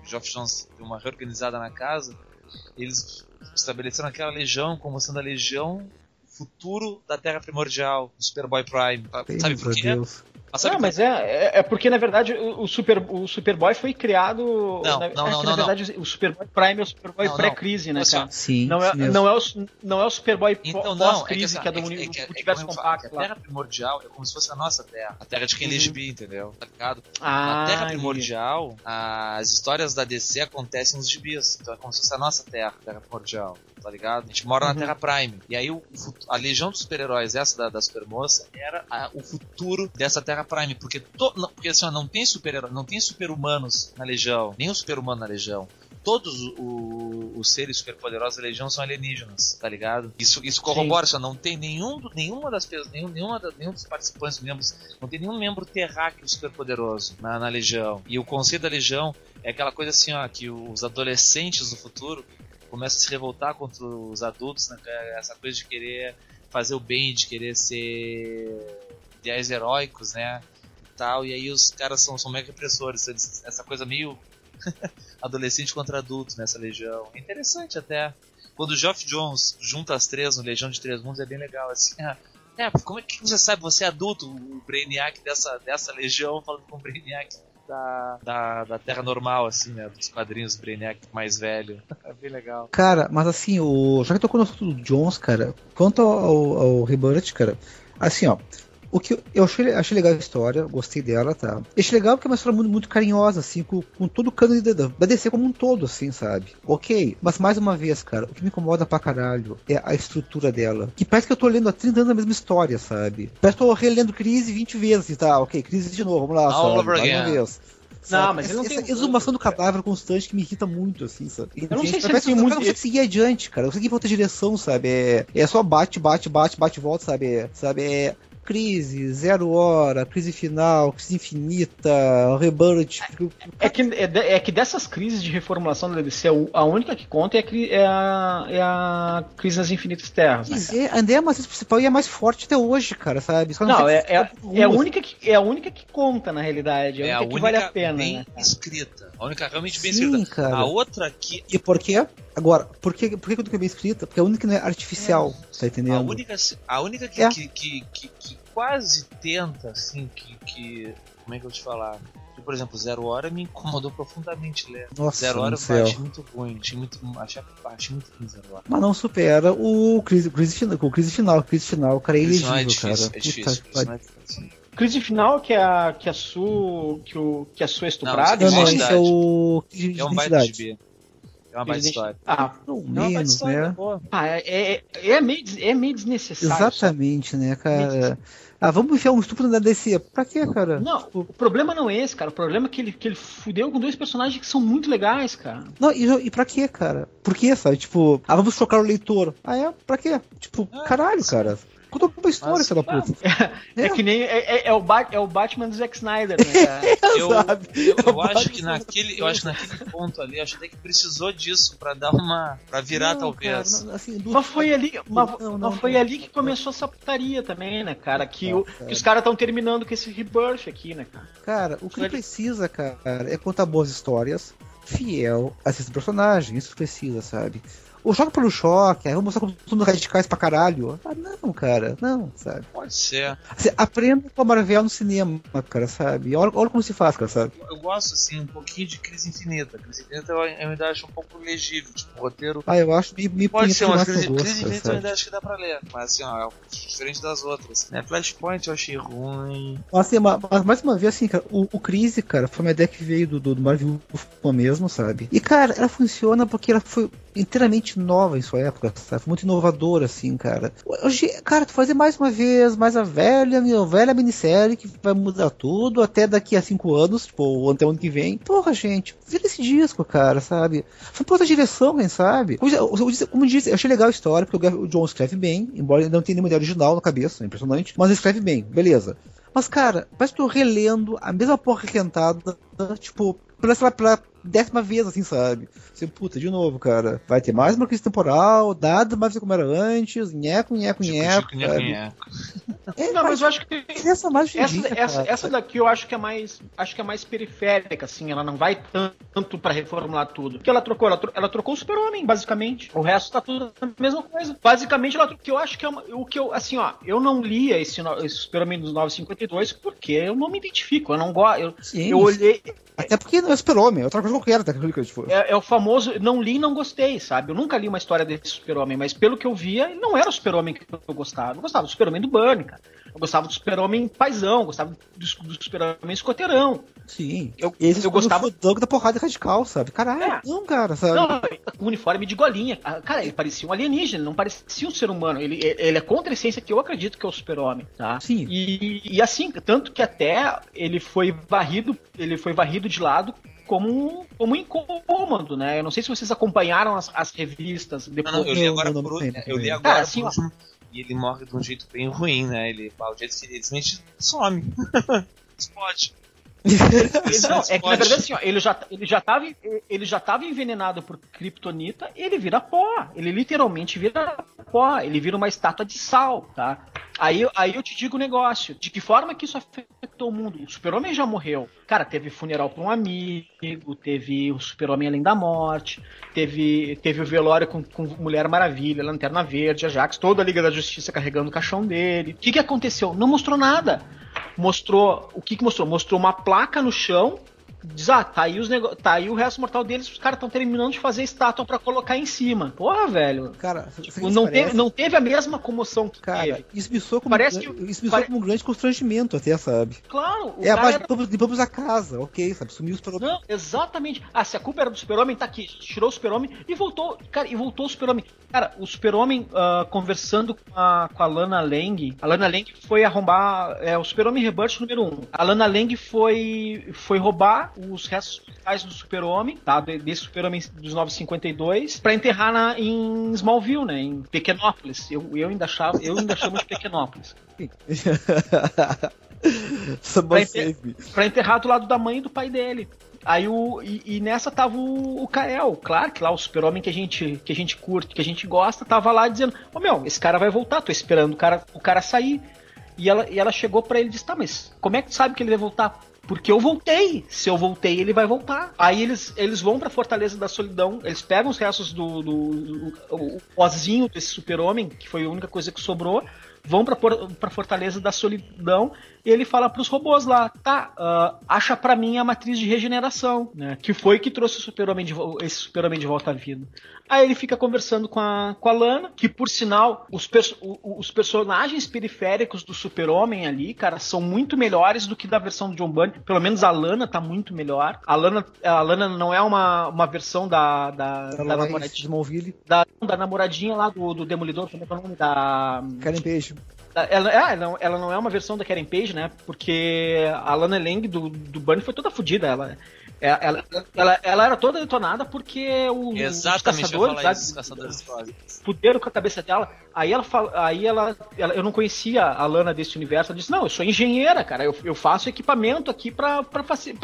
Geoff Jones deu uma reorganizada na casa, eles estabeleceram aquela Legião como sendo a Legião futuro da Terra Primordial, do Superboy Prime. Sabe por quê? Deus. Mas sabe Não, mas é, é, é porque, na verdade, o, o Super, o Superboy foi criado. Não, na, não, é não, que, não, na verdade, o Superboy Prime é o Superboy Não, não. pré-crise, né, cara? Sim, Não é, sim não, é o, não é o Superboy Então não, é que, pós-crise, que, é do é, que- é, que- é, universo falo, compacto que a. Terra Primordial é como se fosse a nossa Terra, a Terra de quem lê Uhum. gibi, entendeu? Tá ligado? Ah, Na Terra. Primordial, as histórias da DC acontecem nos gibis. Então é como se fosse a nossa Terra, a Terra Primordial. Tá ligado? A gente mora Uhum. na Terra Prime. E aí o, a Legião dos Super-Heróis, essa da, da Supermoça, era a- o futuro dessa Terra Prime. Porque, to, não, porque assim, ó, não tem super não tem super-humanos na Legião. Nem o super-humano na Legião. Todos o- os seres superpoderosos da Legião são alienígenas, tá ligado? Isso, isso corrobora, só não tem nenhum, nenhuma das pessoas, nenhum, nenhuma da- nenhum dos participantes, membros, não tem nenhum membro terráqueo superpoderoso na, na Legião. E o conceito da Legião é aquela coisa assim, ó, que os adolescentes do futuro começam a se revoltar contra os adultos, né? Essa coisa de querer fazer o bem, de querer ser ideais heróicos, né? E tal, e aí os caras são, são mega repressores, eles- essa coisa meio adolescente contra adulto nessa legião. É interessante até. Quando o Geoff Jones junta as três no Legião de Três Mundos é bem legal, assim. ah, É, como é que você sabe? Você é adulto, o Brainiac dessa, dessa legião falando com o Brainiac da, da, da Terra Normal, assim, né? Dos quadrinhos Brainiac mais velho. É bem legal. Cara, mas assim, o... já que tocou no assunto do Jones, cara, quanto ao, ao, ao Rebirth, cara, assim, ó, o que eu- eu achei, achei legal a história, gostei dela, tá? Achei legal porque é uma história muito, muito carinhosa, assim, com, com todo o cano da, da DC como um todo, assim, sabe? Ok, mas mais uma vez, cara, o que me incomoda pra caralho é a estrutura dela. Que parece que eu tô lendo há 30 anos a mesma história, sabe? Parece que eu tô relendo Crise 20 vezes, tá? Ok, Crise de novo, vamos lá, All sabe? over Mais uma vez. Não, Sabe? mas ele essa, não tem essa um- exumação do cadáver constante que me irrita muito, assim, sabe? Eu não sei se ele tem muito- não consegue seguir adiante, cara. Eu consegui outra direção, sabe? É, é só bate, bate, bate, bate, volta, sabe? É, sabe? É crise, zero hora, crise final, crise infinita, rebirth. É que, é, é que dessas crises de reformulação da DC, o- a única que conta é a, é a, é a crise nas infinitas terras. Né? Mas é, ainda é a matriz principal e é mais forte até hoje, cara, sabe? Só Não, sei é, é, é a única que, é a única que conta, na realidade. É a única que vale a pena, bem né? escrita. A única realmente bem Sim, escrita. cara. A outra que. E por quê? Agora, por que, por que eu bem escrita? Porque é a única que não é artificial, tá A entendendo? única, a única que, É. que, que, que- que quase tenta, assim, que, que. Como é que eu vou te falar? Por exemplo, Zero Hora me incomodou profundamente ler. Nossa, Zero Hora eu achei muito ruim. Achei muito. Achei, achei muito ruim Zero Hora. Mas não supera o crise, crise final, o crise final, crise final, cara, é não elegível, é difícil, cara. é Puta difícil. não é difícil. Crise final que é a que a Su que o que a Su é estuprada. Não, não, Identidade. esse é o crise de É um baita de identidade. É uma baita história. Ah, Não, É menos, história, né? ah, é, é, é meio é meio desnecessário. Exatamente, né, cara? Ah, vamos enfiar um estupro na DC. Pra quê, cara? Não, o problema não é esse, cara. O problema é que ele, que ele fudeu com dois personagens que são muito legais, cara. Não, e, e pra quê, cara? Por quê, sabe? Tipo, ah, vamos chocar o leitor. Ah, é? Pra quê? Tipo, Ah, caralho, sim. cara. Conta uma história, Mas- filho da puta. É, É. que nem. É, é- é o Bat- é o Batman do Zack Snyder, né, cara? Eu, Sabe? eu, É eu acho que naquele, eu acho que naquele ponto ali, acho até que precisou disso pra dar uma, pra virar Não, talvez. cara, não, assim, do- Mas foi ali, mas, Não, mas foi não. ali que começou essa putaria também, né, cara? Que, Não, o- que os caras estão terminando com esse rebirth aqui, né, cara? Cara, o que Ele- precisa, cara, é contar boas histórias, fiel, assistir personagem, isso que precisa, sabe? O choque pelo choque, aí vamos mostrar como somos radicais pra caralho. Ah, não, cara, não, sabe? Pode ser. Assim, aprenda com a Marvel no cinema, cara, sabe? Olha, olha como se faz, cara, sabe? Eu gosto, assim, um pouquinho de Crise Infinita. Crise Infinita eu, eu ainda acho um pouco legível, tipo, o roteiro. Ah, eu acho me, me Pode ser, mas Crise, gosto, Crise Infinita eu ainda acho que dá pra ler. Mas assim, ó, é diferente das outras. Né? Flashpoint eu achei ruim. Mas, assim, ma- mas mais uma vez, assim, cara, o, o Crise, cara, foi uma ideia que veio do, do, do Marvel mesmo, sabe? E, cara, ela funciona porque ela foi inteiramente nova em sua época, sabe? Muito inovadora, assim, cara. Hoje, cara, tu fazer mais uma vez, mais a velha, a velha minissérie que vai mudar tudo até daqui a cinco anos, tipo, até ano que vem. Porra, gente, vira esse disco, cara, sabe? Foi outra direção, quem sabe? Como disse, eu achei legal a história, porque o John escreve bem, embora ele não tenha nenhuma ideia original na cabeça, é impressionante, mas ele escreve bem, beleza. Mas, cara, parece que tô relendo a mesma porra requentada, tipo, pela, sei lá, pela décima vez, assim, sabe? Você, puta, de novo, cara. Vai ter mais uma crise temporal, dado mais como era antes, nheco, nheco, nheco. É, não, mas eu acho que essa, mais essa, essa, essa, daqui eu acho que é mais acho que é mais periférica, assim, ela não vai tanto para reformular tudo. O que ela trocou? Ela, tro ela trocou o Super-Homem, basicamente. O resto tá tudo a mesma coisa. Basicamente, ela que eu acho que é uma, o que eu, assim, ó, eu não lia esse, esse Super-Homem dos 952 porque eu não me identifico, eu não gosto. Eu, eu olhei. Até porque não é Super-Homem, é outra coisa qualquer, até que tipo. é, é o famoso não li e não gostei, sabe? Eu nunca li uma história desse Super-Homem, mas pelo que eu via, ele não era o Super-Homem que eu gostava. Eu gostava do Super-Homem do Burn, cara. Eu gostava do Super-Homem paizão, gostava do, do Super-Homem escoteirão. Sim. Eu, Esse eu gostava. O da porrada radical, sabe? Caralho, é. não, cara, sabe? Não, com uniforme de golinha. Ah, cara, ele parecia um alienígena, ele não parecia um ser humano. Ele, ele é contra a essência que eu acredito que é o Super-Homem, tá? Sim. E, e assim, tanto que até ele foi varrido, ele foi varrido de lado como, como incômodo, né? Eu não sei se vocês acompanharam as, as revistas depois. Não, não, eu li agora por, eu li agora ah, assim, por, e ele morre de um jeito bem ruim, né? Ele, o jeito que ele some. Explode. Não, é que na verdade assim, ó, ele já ele já tava ele já tava envenenado por kryptonita, ele vira pó, ele literalmente vira pó, ele vira uma estátua de sal, tá? Aí, aí eu te digo o um negócio. De que forma que isso afetou o mundo? O super-homem já morreu. Cara, teve funeral pra um amigo, teve o super-homem além da morte, teve, teve o velório com, com Mulher Maravilha, Lanterna Verde, Ajax, toda a Liga da Justiça carregando o caixão dele. O que, que aconteceu? Não mostrou nada. Mostrou. O que, que mostrou? Mostrou uma placa no chão diz, ah, tá aí, os nego... tá aí o resto mortal deles, os caras estão terminando de fazer estátua para colocar em cima. Porra, velho. Cara, tipo, não, parece... teve, não teve a mesma comoção que cara, teve. Isso me soa como, parece que, isso me soa como um grande constrangimento até, sabe? Claro. É a base era... de limpamos a casa, ok, sabe? Sumiu o super-homem. Não, exatamente. Ah, se a culpa era do super-homem, tá aqui. Tirou o super-homem e voltou, cara, e voltou o super-homem. Cara, o super-homem uh, conversando com a, com a Lana Lang, a Lana Lang foi arrombar, é o super-homem Rebirth número 1. A Lana Lang foi, foi roubar os restos do Super-Homem, tá? Desse Super-Homem dos 952, para enterrar na, em Smallville, né? Em Pequenópolis. Eu, eu ainda achava, eu ainda chamo de Pequenópolis. pra, enterrar, pra enterrar do lado da mãe e do pai dele. Aí o. E, e, nessa tava o, o Kael, claro que lá o super-homem que a gente que a gente curte, que a gente gosta, tava lá dizendo, ô oh, meu, esse cara vai voltar, tô esperando o cara, o cara sair. E ela, e ela chegou para ele e disse, tá, mas como é que tu sabe que ele vai voltar? Porque eu voltei. Se eu voltei, ele vai voltar. Aí eles, eles vão pra Fortaleza da Solidão, eles pegam os restos do, do, do, do pozinho desse super-homem, que foi a única coisa que sobrou, vão pra, pra Fortaleza da Solidão e ele fala pros robôs lá, tá, uh, acha para mim a matriz de regeneração, né? Que foi que trouxe o super-homem de, esse super-homem de volta à vida. Aí ele fica conversando com a, com a Lana, que por sinal, os, perso os personagens periféricos do super-homem ali, cara, são muito melhores do que da versão do John Byrne. Pelo menos a Lana tá muito melhor. A Lana, a Lana não é uma, uma versão da, da, da, namoradinha. Da, da namoradinha lá do, do Demolidor, como é, é o nome? Da. Karen Page. Ela, ela, não, ela não é uma versão da Karen Page, né? Porque a Lana Lang do, do Bunny foi toda fodida. Ela, ela, ela, ela, ela, era toda detonada porque o, Exatamente, os caçadores, os caçadores fuderam com a cabeça dela. Aí ela aí ela, ela, eu não conhecia a Lana desse universo. Ela disse: Não, eu sou engenheira, cara. Eu, eu faço equipamento aqui pra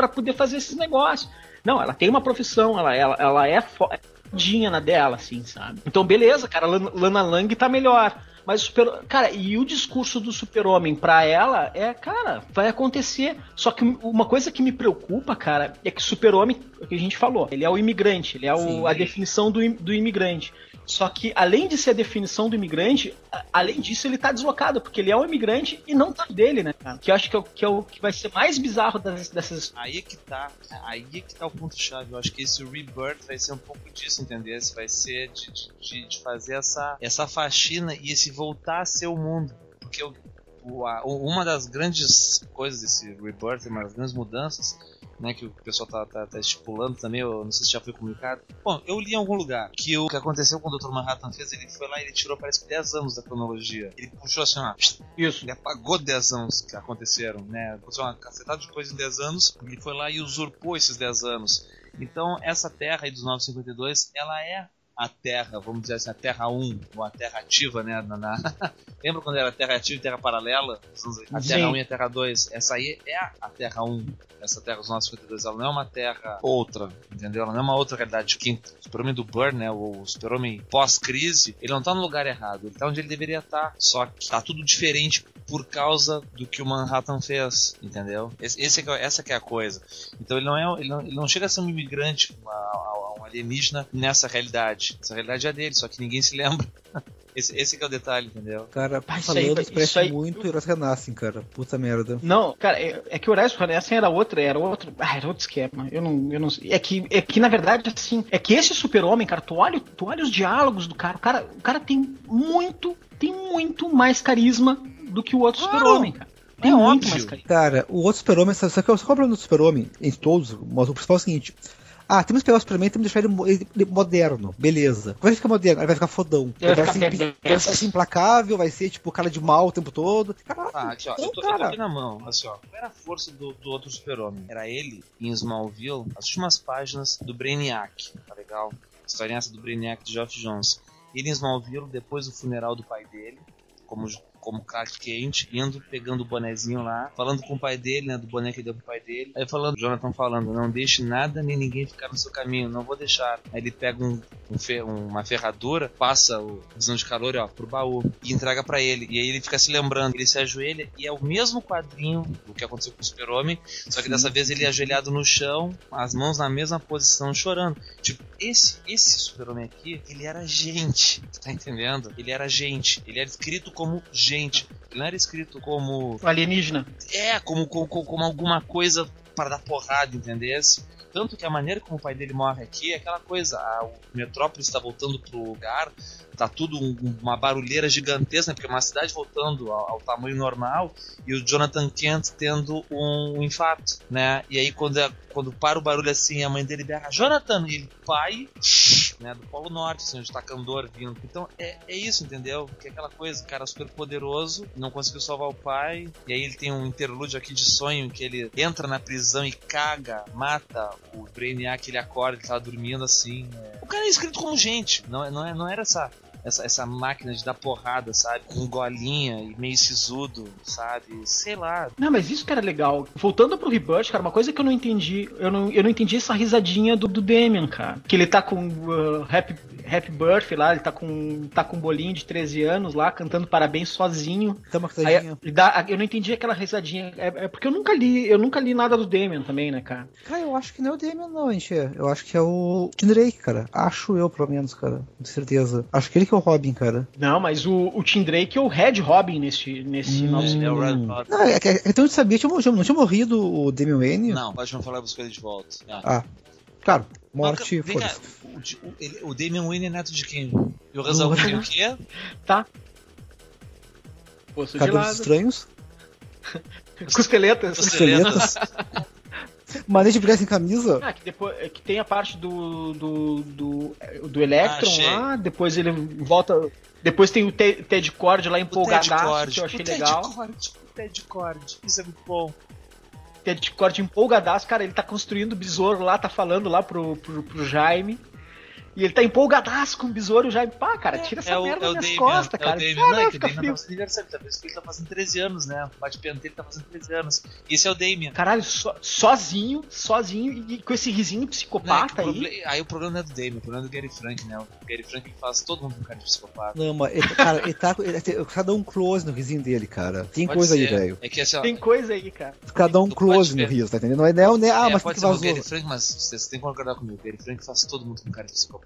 poder fazer esses negócios. Não, ela tem uma profissão, ela, ela, ela é fodinha na dela, assim, sabe? Então, beleza, cara, Lana Lang tá melhor. Mas super. Cara, e o discurso do super-homem pra ela é, cara, vai acontecer. Só que uma coisa que me preocupa, cara, é que o super-homem, é o que a gente falou, ele é o imigrante, ele é o, a definição do, do imigrante. Só que, além de ser a definição do imigrante, além disso, ele tá deslocado, porque ele é um imigrante e não tá dele, né? Que eu acho que é o que, é o, que vai ser mais bizarro das, dessas. Aí é que tá. Aí que tá o ponto-chave. Eu acho que esse rebirth vai ser um pouco disso, entendeu? Esse vai ser de, de, de fazer essa, essa faxina e esse voltar a ser o mundo. Porque eu uma das grandes coisas desse Rebirth, uma das grandes mudanças, né, que o pessoal tá, tá, tá, estipulando também, eu não sei se já foi comunicado. Bom, eu li em algum lugar que o que aconteceu quando o Dr. Manhattan fez, ele foi lá e ele tirou parece que 10 anos da cronologia. Ele puxou assim, ó, Isso. ele apagou 10 anos que aconteceram, né? Aconteceu uma cacetada de coisa em 10 anos, ele foi lá e usurpou esses 10 anos. Então, essa terra aí dos 952, ela é a Terra, vamos dizer assim, a Terra 1, ou a Terra ativa, né? Na, na... Lembra quando era Terra ativa e Terra paralela? A Terra Sim. 1 e a Terra 2. Essa aí é a Terra 1. Essa Terra dos 952, ela não é uma Terra outra, entendeu? Ela não é uma outra realidade. Quem, o super-homem do Burn, né? O super-homem pós-crise, ele não tá no lugar errado. Ele tá onde ele deveria estar. Só que tá tudo diferente por causa do que o Manhattan fez, entendeu? Esse, esse é é- essa é a coisa. Então ele não é, ele não, ele não chega a ser um imigrante, uma- um alienígena nessa realidade. Essa realidade é dele, só que ninguém se lembra. Esse, esse que é o detalhe, entendeu? Cara, Ah, aí falando, parece aí- muito Heróis Renascem, cara. Puta merda. Não, cara, é, é que o Horácio Renascem era outra, era outro. Ah, era outro esquema. Eu não, eu não sei. É que, é que, na verdade, assim, é que esse super-homem, cara, tu olha, tu olha os diálogos do cara, o cara, o cara tem muito, tem muito mais carisma do que o outro Claro. super-homem, cara. Tem É muito óbvio. mais carisma. Cara, o outro super-homem, sabe, sabe qual é o problema do super-homem? Em todos, mas o principal é o seguinte. Ah, temos que pegar o Superman e temos que deixar ele ele moderno. Beleza. Vai ficar moderno, ele vai ficar fodão. Ele vai ficar ser, vai ser implacável, vai ser tipo cara de mal o tempo todo. Caralho, Ah, aqui, ó, então, eu, tô, eu tô cara. aqui na mão, assim, ó. Qual era a força do, do outro super-homem? Era ele, em Smallville, as últimas páginas do Brainiac, tá legal? Historinha essa do Brainiac de Geoff Jones. Ele em Smallville, depois do funeral do pai dele, como, como Clark Kent, indo, pegando o bonezinho lá, falando com o pai dele, né, do boné que deu pro pai dele. Aí falando, Jonathan falando, não deixe nada nem ninguém ficar no seu caminho, não vou deixar. Aí ele pega um, um fe- uma ferradura, passa o visão de calor, ó, pro baú e entrega pra ele. E aí ele fica se lembrando, ele se ajoelha e é o mesmo quadrinho do que aconteceu com o Super-Homem, só que dessa vez ele é ajoelhado no chão, as mãos na mesma posição, chorando. Tipo, esse esse Super-Homem aqui, ele era gente, tá entendendo? Ele era gente, ele era escrito como gente. Ele não era escrito como Alienígena. é, como, como, como alguma coisa para dar porrada, entendesse? Tanto que a maneira como o pai dele morre aqui é aquela coisa, a, o Metrópolis está voltando pro lugar, tá tudo um- uma barulheira gigantesca, né, porque é uma cidade voltando ao, ao tamanho normal, e o Jonathan Kent tendo um, infarto, né? E aí quando, é- quando para o barulho assim, a mãe dele berra, Jonathan, e ele, pai, né, do Polo Norte, assim, onde tá Candor vindo. Então é, é isso, entendeu? Que é aquela coisa, cara super poderoso, não conseguiu salvar o pai, e aí ele tem um interlúdio aqui de sonho que ele entra na prisão e caga, mata o Brainiac, ele acorda, ele tava dormindo assim. é. O cara é escrito como gente, não, é- não, é, não era essa. Essa, essa máquina de dar porrada, sabe? Com golinha e meio sisudo, sabe? Sei lá. Não, mas isso que era legal. Voltando pro Rebirth, cara, uma coisa que eu não entendi, eu não, eu não entendi essa risadinha do, do Damian, cara. Que ele tá com uh, Happy, Happy Birthday lá, ele tá com, tá com um bolinho de 13 anos lá, cantando parabéns sozinho. Tá Aí, risadinha. ele dá- eu não entendi aquela risadinha. É, é porque eu nunca li, eu nunca li nada do Damian também, né, cara? Cara, eu acho que não é o Damian, não, gente. Eu acho que é o Tim Drake, cara. Acho eu, pelo menos, cara. Com certeza. Acho que ele que é o Robin, cara. Não, mas o, o Tim Drake é o Red Robin nesse, nesse Hum. novo É o Red. Não, é é, então eu sabia, tinha, não tinha morrido o Damian Wayne? Não, pode não falar buscar ele de volta. Ah. Ah, claro. Morte, Vem cá, o, o, ele- o Damian Wayne é neto de quem? E o Green o quê? Tá. Poço Cabelos estranhos. Costeletas. Costeletas. Maneira de brigar sem camisa. Ah, que, depois, é que tem a parte do do, do, do Electron Ah, lá, depois ele volta. Depois tem o Te- Ted Cord lá empolgadaço, Cord. que eu achei o Ted legal. Cord. O Ted Cord. Isso é muito bom. Ted Cord empolgadaço, cara, ele tá construindo o besouro lá, tá falando lá pro, pro, pro Jaime. E ele tá empolgadaço com o besouro e o Jaime, pá, cara, tira essa é o, merda é o das Damian. costas, é cara. o Damian. Ah, não, é que o frio. tá fazendo aniversário. Talvez porque ele tá fazendo 13 anos, né? O bate-pena dele tá fazendo 13 anos. Esse é o Damian. Caralho, so- sozinho, sozinho, e com esse risinho Não, é psicopata o aí. Aí o problema não é do Damian, o problema é do Gary Frank, né? O Gary Frank faz todo mundo com cara de psicopata. Não, mas, ele, cara, ele tá. Ele, tem- cada um close no risinho dele, cara. Tem Pode coisa aí, ser. velho. É que assim, ó, Tem coisa aí, cara. Cada um close no riso, tá entendendo? Não é, não, né? Ah, é, mas pode que ser o vazou. Gary Frank, mas vocês têm que concordar comigo. O Gary Frank faz todo mundo com cara de psicopata.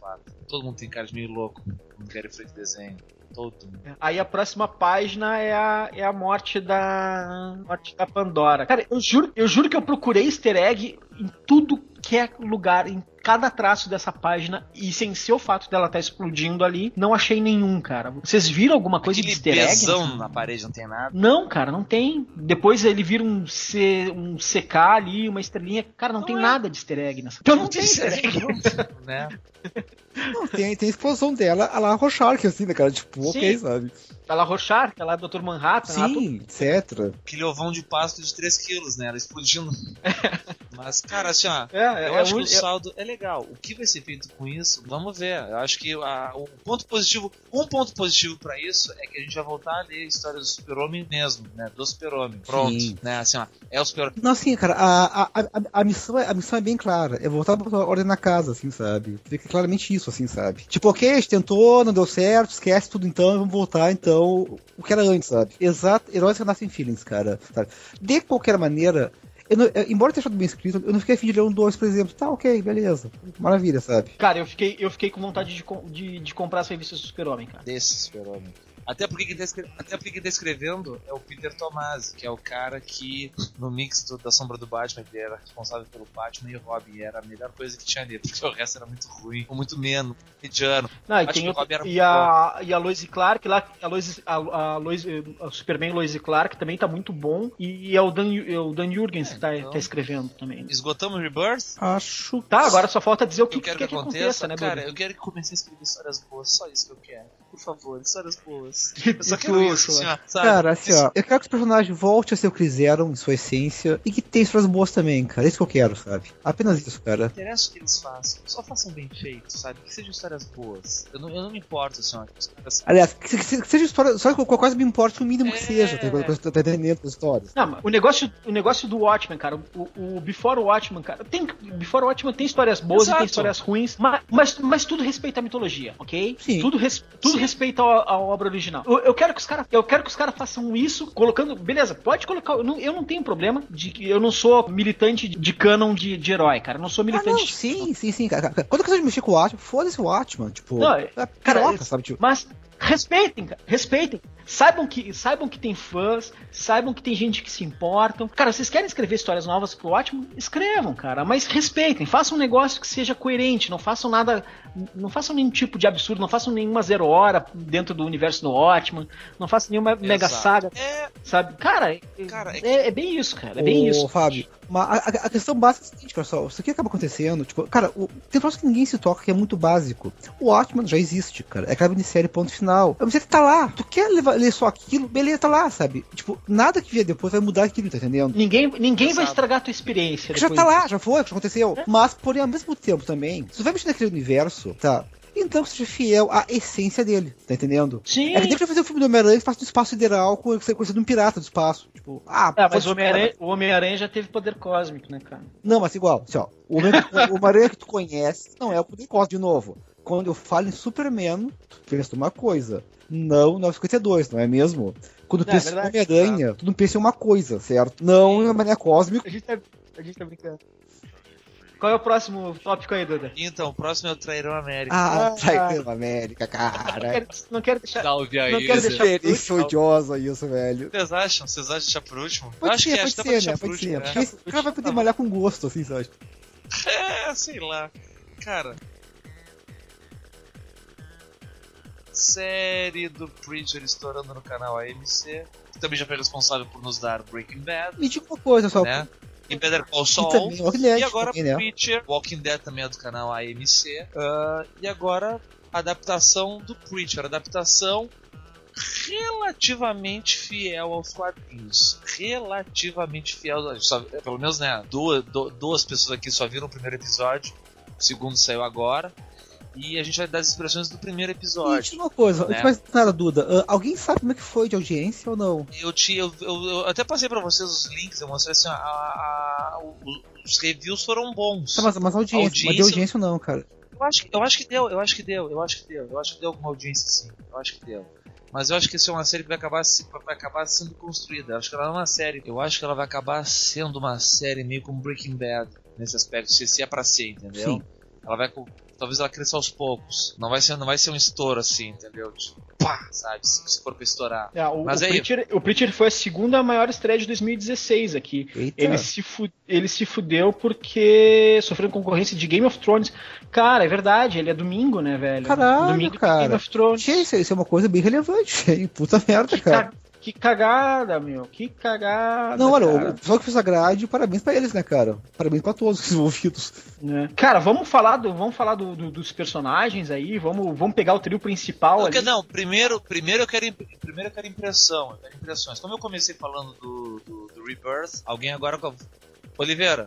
Todo mundo tem cara de meio louco no Gary Frank desenho. Todo mundo. Aí a próxima página é a, é a morte da morte da Pandora. Cara, eu juro, eu juro que eu procurei easter egg em tudo qualquer lugar, em cada traço dessa página, e sem ser o fato dela estar tá explodindo ali, não achei nenhum, cara. Vocês viram alguma coisa Aquele de easter egg? bezão na parede, não tem nada. Não, cara, não tem. Depois ele vira um, C, um CK ali, uma estrelinha. Cara, não, Não tem é. nada de easter egg nessa. Então não, Não tem tem easter egg. né? Não, tem, tem a explosão dela, a lá Rochark, assim, né, cara? Tipo, ok, Sim. sabe? Tá lá Rochar, tá lá Dr. Manhattan. lá Sim, etc. Aquele ovão de pasto de 3 quilos, né? Ela explodindo. Mas, cara, assim, ó. É, é, Eu é acho um- que o saldo é legal. O que vai ser feito com isso? Vamos ver. Eu acho que a- o ponto positivo, um ponto positivo pra isso é que a gente vai voltar a ler a história do Super-Homem mesmo, né? Do Super-Homem. Pronto, Sim. né? Assim, ó, é o Super Não, assim, cara, a, a, a, a missão, é, a missão é bem clara. É voltar pra ordem na casa, assim, sabe? Fica claramente isso, assim, sabe? Tipo, ok, a gente tentou, não deu certo, esquece tudo então, vamos voltar, então, o que era antes, sabe? Exato, heróis que nascem feelings, cara. Sabe? De qualquer maneira, eu não- eu- embora tenha achado bem escrito, eu não fiquei afim de ler um 2, por exemplo. Tá, ok, beleza. Maravilha, sabe? Cara, eu fiquei, eu fiquei com vontade de, de, de comprar as revistas do Super-Homem, cara. desse Super-Homem. Até porque, quem tá escre- Até porque quem tá escrevendo é o Peter Tomasi, que é o cara que, no mix do- da Sombra do Batman, ele era responsável pelo Batman e o Robin. Era a melhor coisa que tinha ali, porque o resto era muito ruim, ou muito menos, mediano. Não, e, Acho tem que o outra- Robin era e muito a, e a Lois Clark lá, a Lois, a, a Lois, a Superman Lois Clark também tá muito bom. E é o Dan, é o Dan Jurgens É, que tá, então- tá escrevendo também. Esgotamos Rebirth? Acho. Tá, agora só falta dizer o que, eu quero que, que, que aconteça, né, cara, Bruno? eu quero que comece a escrever histórias boas, só isso que eu quero. Por favor, histórias boas. E Eu só quero isso, assim, ó? Cara, assim, ó, eu quero que os personagens voltem a ser o que eles eram, em sua essência, e que tenham histórias boas também, cara. É isso que eu quero, sabe? Apenas isso, cara. Não interessa o que eles façam, só façam bem feito, sabe? Que sejam histórias boas. Eu não, eu não me importo, assim, ó, que Aliás, que, que- que seja história, só que quase me importa o mínimo que É. seja, tá, pra entender as histórias. Não, mas o negócio, o negócio do Watchmen, cara, o, o Before Watchmen, cara, tem Before Watchmen tem histórias boas e Exato. tem histórias ruins, mas, mas, mas tudo respeita a mitologia, ok? Sim. Tudo, res- tudo Sim. Respeita a, a obra original. Eu, eu quero que os caras, eu quero que os caras façam isso, colocando, beleza? Pode colocar, eu não, eu não tenho problema de que eu não sou militante de canon de, de herói, cara. Eu não sou Ah, militante. não, sim, sim, sim, cara. cara. Quando quiser mexer com o Watchman, foda-se o Watchman, tipo. Não, é cara, piroca, é- sabe? Tipo, Mas respeitem, cara, respeitem. Saibam que, saibam que tem fãs, saibam que tem gente que se importam. Cara, vocês querem escrever histórias novas pro ótimo? Escrevam, cara, mas respeitem. Façam um negócio que seja coerente. Não façam nada. Não façam nenhum tipo de absurdo. Não façam nenhuma zero hora dentro do universo do ótimo. Não façam nenhuma mega Exato. saga, É, sabe? Cara, é, Cara, é é, é bem isso, cara. É bem Ô, isso. Fábio, mas a, a- questão básica é a seguinte, cara, só, isso aqui acaba acontecendo, tipo, cara, o, tem um troço que ninguém se toca, que é muito básico. O Watchman já existe, cara. É aquela minissérie ponto final. A minissérie tá lá. Tu quer levar, ler só aquilo, beleza, tá lá, sabe? Tipo, nada que vier depois vai mudar aquilo, tá entendendo? Ninguém, ninguém vai estragar a tua experiência. Já tá lá, já foi, já aconteceu. Mas, porém, ao mesmo tempo também, se tu vai mexer naquele universo, tá? Então que seja fiel à essência dele, tá entendendo? Sim. É que nem pra fazer o filme do Homem-Aranha que faz no espaço sideral com você conhecendo um pirata do espaço. Tipo, ah, Ah, mas o Homem-Aranha o Homem-Aranha já teve poder cósmico, né, cara? Não, mas igual, assim, ó, o Homem- o Homem-Aranha que tu conhece não é o poder cósmico de novo. Quando eu falo em Superman, tu pensa uma coisa. Não 952, não é mesmo? Quando tu é pensa em verdade, Homem-Aranha, tu não pensa em uma coisa, certo? Não em maneira cósmica. A gente tá, a gente tá brincando. Qual é o próximo tópico aí, Duda? então, o próximo é o Trairão América. Ah, Ah, Traidão América, Não cara. quero, não quero deixar. Salve não quero deixar- Experiência odiosa isso, velho. Vocês acham? Vocês acham deixar por último? Pode acho ser, que pode acho que dá pra ser, né? por Pode ser. último. Porque esse cara vai poder malhar com gosto, assim, sabe? É, sei lá. Cara. Série do Preacher estourando no canal AMC. Que também já foi responsável por nos dar Breaking Bad, Me diga uma coisa, só. né? E Better Call E Saul. Dead, E agora também, né? Preacher. Walking Dead também é do canal AMC. ah, e agora adaptação do Preacher. Adaptação relativamente fiel aos quadrinhos. Relativamente fiel. só- pelo menos, né? Duas, du- duas pessoas aqui só viram o primeiro episódio. O segundo saiu agora. E a gente vai dar as expressões do primeiro E episódio. uma coisa, né? mais nada, Duda. ah, alguém sabe como é que foi de audiência ou não? Eu, te, eu, eu- eu até passei pra vocês os links, eu mostrei assim, a- a- os reviews foram bons. Tá, mas, mas audiência, mas de Audiência- audiência não, cara. Eu acho, que- eu acho que deu, eu acho que deu, eu acho que deu, eu acho que deu alguma audiência sim, eu acho que deu. Mas eu acho que isso é uma série que vai acabar, se- vai acabar sendo construída. Eu acho que ela é uma série. Eu acho que ela vai acabar sendo uma série meio como Breaking Bad nesse aspecto, se, se é pra ser, entendeu? Sim. Ela vai. Talvez ela cresça aos poucos. Não vai ser, não vai ser um estouro assim, entendeu? Tipo, pá, sabe? Se, se for pra estourar. É, o, Mas o, aí- Preacher, o Preacher foi a segunda maior estreia de 2016 aqui. Eita. Ele se, fu- ele se fudeu porque sofreu concorrência de Game of Thrones. Cara, é verdade, ele é domingo, né, velho? Caralho, domingo cara. Game of Thrones. Tchê, isso, é uma coisa bem relevante, hein? Puta merda, Que, cara. Que cagada, meu. Que cagada. Não, olha, cara. o pessoal que fez a grade, parabéns pra eles, né, cara? Parabéns pra todos os envolvidos. né? Cara, vamos falar, do, vamos falar do- do- dos personagens aí, vamos, vamos pegar o trio principal Não, não, primeiro, primeiro, eu quero, imp- primeiro eu quero impressão, eu quero impressões. Como eu comecei falando do, do, do Rebirth, alguém agora. Oliveira,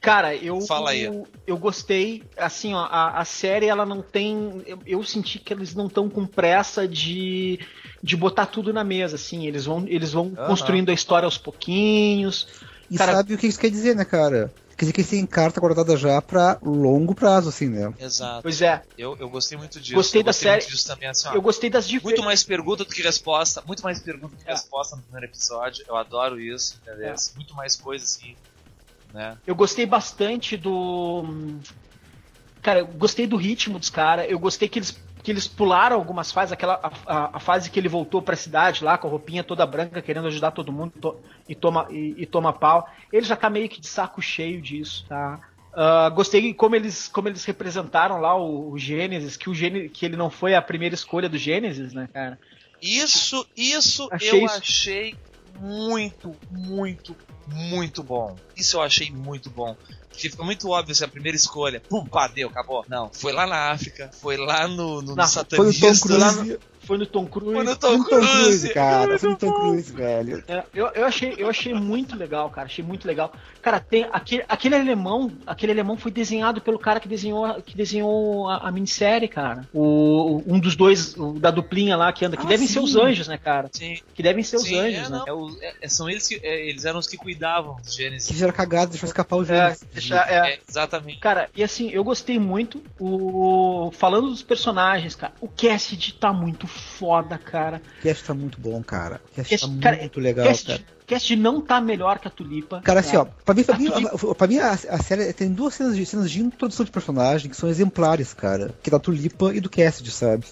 Cara, eu Fala aí. eu, eu gostei, assim, ó, a, a série ela não tem, eu, eu senti que eles não estão com pressa de, de botar tudo na mesa, assim, eles vão eles vão Aham. construindo a história aos pouquinhos. E Cara- sabe o que isso quer dizer, né, cara? Quer dizer que eles têm carta guardada já pra longo prazo, assim, né? exato. Pois é, Eu, eu gostei muito disso. Gostei eu da gostei série. muito disso também, assim, ó, eu gostei das dif- Muito mais pergunta do que resposta. Muito mais pergunta do que É. resposta no primeiro episódio. Eu adoro isso, entendeu? É. Muito mais coisa assim, né? Eu gostei bastante do. Cara, eu gostei do ritmo dos caras. Eu gostei que eles, que eles pularam algumas fases. Aquela, a, a- a fase que ele voltou pra cidade lá, com a roupinha toda branca, querendo ajudar todo mundo to- e, toma, e, e toma pau. Ele já tá meio que de saco cheio disso, tá? Ah, gostei como eles, como eles representaram lá o, o Gênesis, que, o Gênesis, que ele não foi a primeira escolha do Gênesis, né, cara? Isso, isso Achei eu isso. achei muito, muito, muito bom. Isso eu achei muito bom. Porque fica muito óbvio assim, a primeira escolha. Pum, pá, deu, acabou. Não, foi lá na África, foi lá no, no, Não, no Foi o Tom satanista. Foi no Tom Cruise. Foi no Tom no Tom Cruise, Cruise. cara. Foi no Tom. Cruise, velho. É, eu, eu, achei, eu achei muito legal, cara. Achei muito legal. Cara, tem aquele, aquele alemão, aquele alemão foi desenhado pelo cara que desenhou, que desenhou a, a minissérie, cara. O, um dos dois, o da duplinha lá que anda, que Ah, devem sim. ser os anjos, né, cara? Sim, Que devem ser os sim, anjos, é, né? é o- é- são eles que é, eles eram os que cuidavam dos Gênesis. Fizeram cagada, deixou escapar o É, Gênesis. deixa- é. É, exatamente. Cara, e assim, eu gostei muito. O falando dos personagens, cara, o Cassidy tá muito foda, cara. O cast tá muito bom, cara. O cast Esse tá cara- muito legal, Cassidy, cara. Cassidy não tá melhor que a Tulipa. Cara, assim, ó, pra mim, pra mim, A pra mim a, a série tem duas cenas de, cenas de introdução de personagem que são exemplares, cara. Que é da Tulipa e do Cassidy, sabe?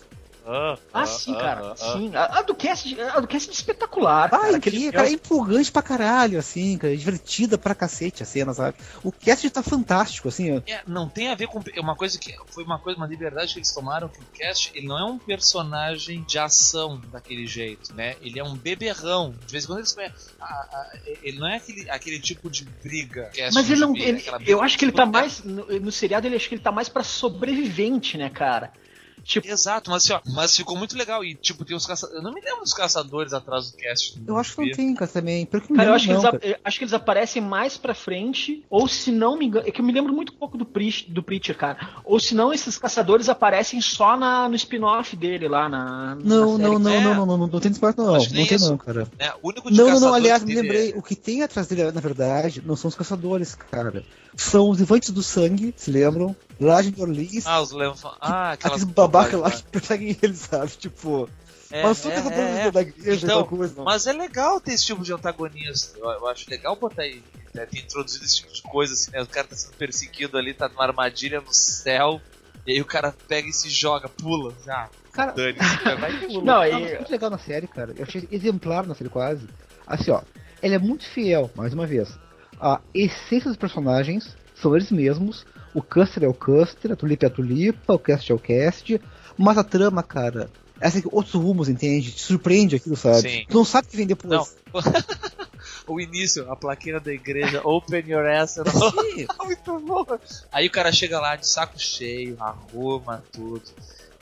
Ah, sim, cara. sim. A, a do Cassidy, a do Cassidy é espetacular. Ah, cara. aquele, cara, é empolgante pra caralho, assim, cara. é Divertida pra cacete a cena, sabe? O Cassidy tá fantástico, assim. É, não tem a ver com é uma coisa que foi uma coisa uma liberdade que eles tomaram que o Cast ele não é um personagem de ação daquele jeito, né? Ele é um beberrão. De vez em quando eles põem- a- a- ele não é aquele, aquele tipo de briga. Cast Mas ele não. de- ele- eu acho que ele tá mais. No, no seriado, ele acho que ele tá mais pra sobrevivente, né, cara? Tipo, Exato, mas assim, ó, mas ficou muito legal e tipo tem os caçadores, eu não me lembro dos caçadores atrás do cast. Eu acho que não tem, cara, também. Que me Cara, eu acho que, não, eles, cara. acho que eles aparecem mais pra frente, ou se não me engano, é que eu me lembro muito pouco do, Preach, do Preacher, cara. Ou se não, esses caçadores aparecem só na, no spin-off dele lá na. na Não, série. não, não, É. não, não, não, não, não tem espaço, não. Que Não nem tem, isso. não, cara. Né? O único de Não, não, não, aliás, que me lembrei. O que tem atrás dele, na verdade, não são os caçadores, cara. São os infantes do sangue, se lembram? Lá de Orleans. Ah, os levam. Ah, aquelas aqueles babacas lá que perseguem eles, sabe? Tipo, É, mas são é, é, é. da igreja Então, coisa. Mas é legal ter esse tipo de antagonista. Eu, eu acho legal botar aí, né, ter introduzido esse tipo de coisa, assim, né? O cara tá sendo perseguido ali, tá numa armadilha no céu, e aí o cara pega e se joga, pula. Já, Cara, dane-se, vai pula. Não, Ah, e- mas muito legal na série, cara. Eu achei exemplar na série quase. Assim, ó, ele é muito fiel, mais uma vez. A essência dos personagens são eles mesmos. O Custer é o Custer, a Tulipa é a Tulipa, o Cast é o Cast. Mas a trama, cara, essa que outros rumos, entende? Te surpreende aquilo, sabe? Sim. Tu não sabe o que vem depois. Não. o início, a plaquinha da igreja, open your ass. Sim. Muito bom. Aí o cara chega lá de saco cheio, arruma tudo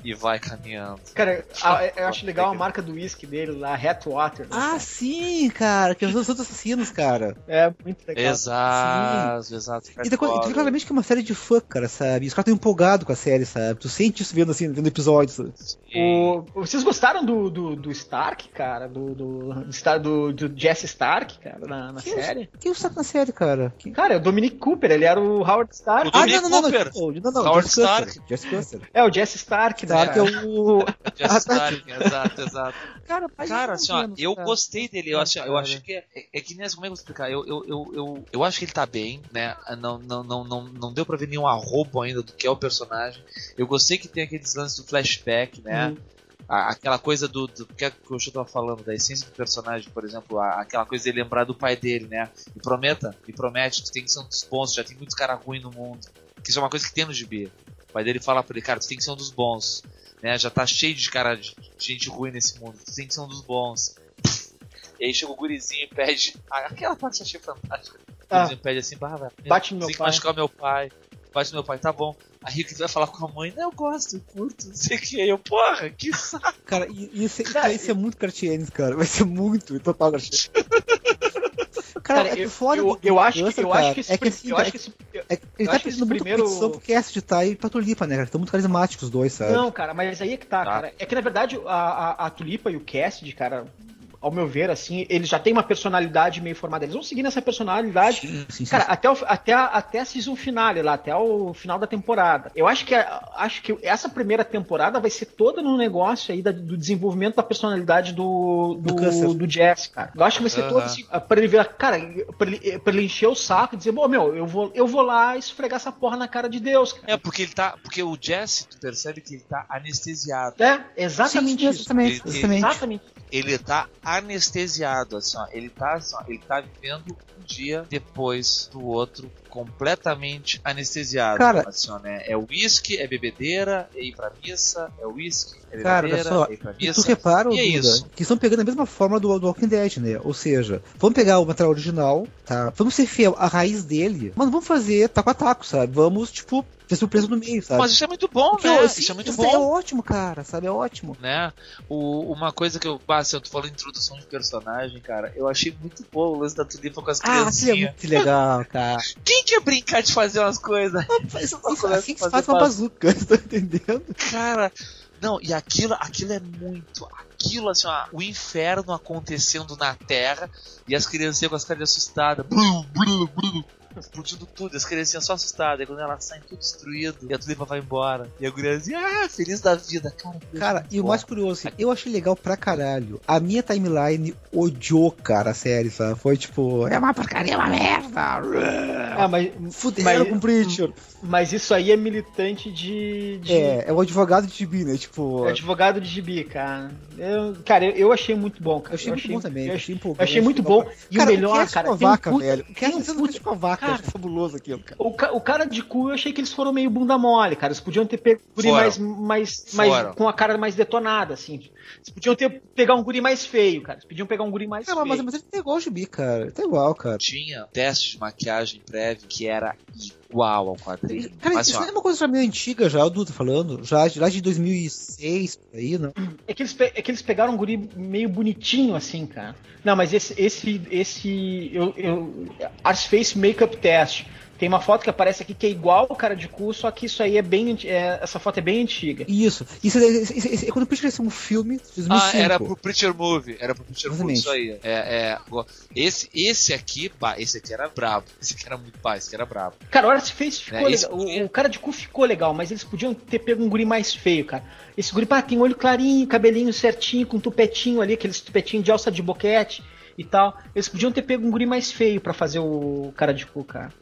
e vai caminhando. Cara, a- eu acho legal a marca do whisky dele lá, Hatwater. né, Ah, cara? sim, cara, que os outros assassinos, cara. É muito legal. Exato, exato. E tu, tu vê claramente que é uma série de fã, cara, sabe? Os caras estão empolgados com a série, sabe? Tu sente isso vendo assim, vendo episódios. O- vocês gostaram do, do, do Stark, cara? Do, do, do, do, Jesse Stark, cara, na, na Que série? Quem o saco na série, cara? Quem... Cara, é o Dominic Cooper, ele era o Howard Stark. O Dominic Cooper. Não, não, não, Howard Jesse Custer, Stark. Jesse Custer. É, o Jesse Stark, né? Stark é cara? o. Just tá. Stark, exato, exato. Cara, Cara, assim, ó, eu gostei dele. Eu, acho, eu acho que é, é, é que nem como é que eu vou explicar? Eu, eu, eu, eu, eu acho que ele tá bem, né? Não, não, não, não, não deu pra ver nenhum arrobo ainda do que é o personagem. Eu gostei que tem aqueles lances do flashback, né? Uhum. aquela coisa do, do que, é que o tava falando, da essência do personagem, por exemplo, a- aquela coisa de lembrar do pai dele, né? E prometa, e promete, tu tem que ser um dos bons, já tem muitos caras ruins no mundo. Que isso é uma coisa que tem no gibi. O pai dele fala pra ele, cara, tu tem que ser um dos bons. Né? Já tá cheio de cara de gente ruim nesse mundo, tu tem que ser um dos bons. E aí chega o gurizinho e pede. ah, Aquela parte eu achei fantástica. O Ah. gurizinho pede assim, bah, velho, Bate no meu tem que pai. machucar meu pai. Bate no meu pai, tá bom. Aí o que vai falar com a mãe? Não, eu gosto, eu curto, não sei o que. Aí eu, porra, que saco. Cara, isso, cara, isso é muito Cartienes, cara. Vai ser muito total Cartienes. Cara, Cara, é eu, foda eu, do- eu acho que, eu acho que esse, é que assim, eu é acho que esse, É, ele tá pedindo muita primeiro- competição pro cast de Tai e pra Tulipa, né, cara? Estão muito carismáticos os dois, sabe? Não, cara, mas aí é que tá, Tá. cara. É que na verdade a, a, a Tulipa e o Cassidy, cara, ao meu ver, assim, eles já têm uma personalidade meio formada. Eles vão seguir nessa personalidade. Sim, sim, sim. Cara, até, o, até, a, até a season finale lá, até o final da temporada. Eu acho que, a- acho que essa primeira temporada vai ser toda no negócio aí da- do desenvolvimento da personalidade do, Do do, do Jess, cara. Eu acho que vai ser Aham. todo assim, pra ele ver, cara, pra ele, pra ele encher o saco e dizer, bom, meu, eu vou, eu vou lá esfregar essa porra na cara de Deus, cara. É, porque ele tá. Porque o Jesse, tu percebe que ele tá anestesiado. É, exatamente Sim, isso. exatamente, Ele- ele- exatamente. Exatamente. Ele tá anestesiado, assim, ó. Ele tá, assim, ó, ele tá vivendo um dia depois do outro completamente anestesiado. Cara- assim, ó, né? É uísque, é bebedeira, é ir pra missa, é uísque, Cara, olha só, é E tu repara, E é Duda, isso. que estão pegando a mesma forma do, do Walking Dead, né? Ou seja, vamos pegar o material original, tá? Vamos ser fiel à raiz dele, mas vamos fazer taco a taco, sabe? Vamos, tipo, ter surpresa no meio, sabe? Mas isso é muito bom, Porque, né? assim, isso é muito isso bom. é ótimo, cara, sabe? É ótimo. né? O, uma coisa que eu. Ah, assim, eu tô falando introdução de personagem, cara. Eu achei muito bom o lance da Tulipa com as Ah, aquilo é muito legal, cara. Quem quer brincar de fazer umas coisas? Isso, isso, assim que se faz uma bazuca, tá entendendo? Cara. Não, e aquilo, aquilo é muito. Aquilo, assim, ó, o inferno acontecendo na Terra e as criancinhas com as caras assustadas. Blu, blu, blu, explodindo tudo, as criancinhas só assustadas. E quando elas saem tudo destruído e a Tulipa vai embora. E a criancinha, ah, feliz da vida. Cara, Cara, e o mais curioso, assim, eu achei legal pra caralho. A minha timeline odiou, cara, a série, sabe? Foi tipo, é uma porcaria, é uma merda. Ah, mas, Fuderam mas- com o Preacher. mas isso aí é militante de. de É, é o advogado de Gibi, né? Tipo, é advogado de gibi, cara. Eu, cara, eu, eu achei muito bom, cara. eu achei muito bom também. Eu Eu achei, achei, eu achei muito bom. E cara, o melhor, cara, com a tem um vaca, velho. Puta- feito com a vaca, cara, fabuloso aquilo, cara. O, ca- o cara de cu, eu achei que eles foram meio bunda mole, cara. Eles podiam ter pego um guri mais, mais, mais Foram. com a cara mais detonada, assim. Eles podiam ter pegar um guri mais feio, cara. Eles podiam pegar um guri mais Cara, feio. mas, mas ele tá igual o Gibi, cara. Ele tá igual, cara. tinha teste de maquiagem prévio que era igual ao quadrinho. Cara, Mas, isso ó, é uma coisa já meio antiga já, o Dudu tá falando. Já, já de 2006, por aí, não? É que, eles, é que eles pegaram um guri meio bonitinho, assim, cara. Não, mas esse. esse, esse eu, eu, Ars Face Makeup Test. Tem uma foto que aparece aqui que é igual o cara de cu, só que isso aí é bem. é- essa foto é bem antiga. Isso. Isso, é- isso, isso- isso- é quando o Preacher ia ser um filme, 2005. Ah, era pro Preacher Movie. Era pro Preacher Movie, isso aí. É, é, esse, esse aqui, bah, esse aqui era brabo. Esse aqui era muito pá, esse aqui era brabo. Cara, o Ars Face ficou É, esse legal. guri- O, o cara de cu ficou legal, mas eles podiam ter pego um guri mais feio, cara. Esse guri, pá, tem olho clarinho, cabelinho certinho, com tupetinho ali, aqueles tupetinhos de alça de boquete e tal. Eles podiam ter pego um guri mais feio pra fazer o cara de cu, cara.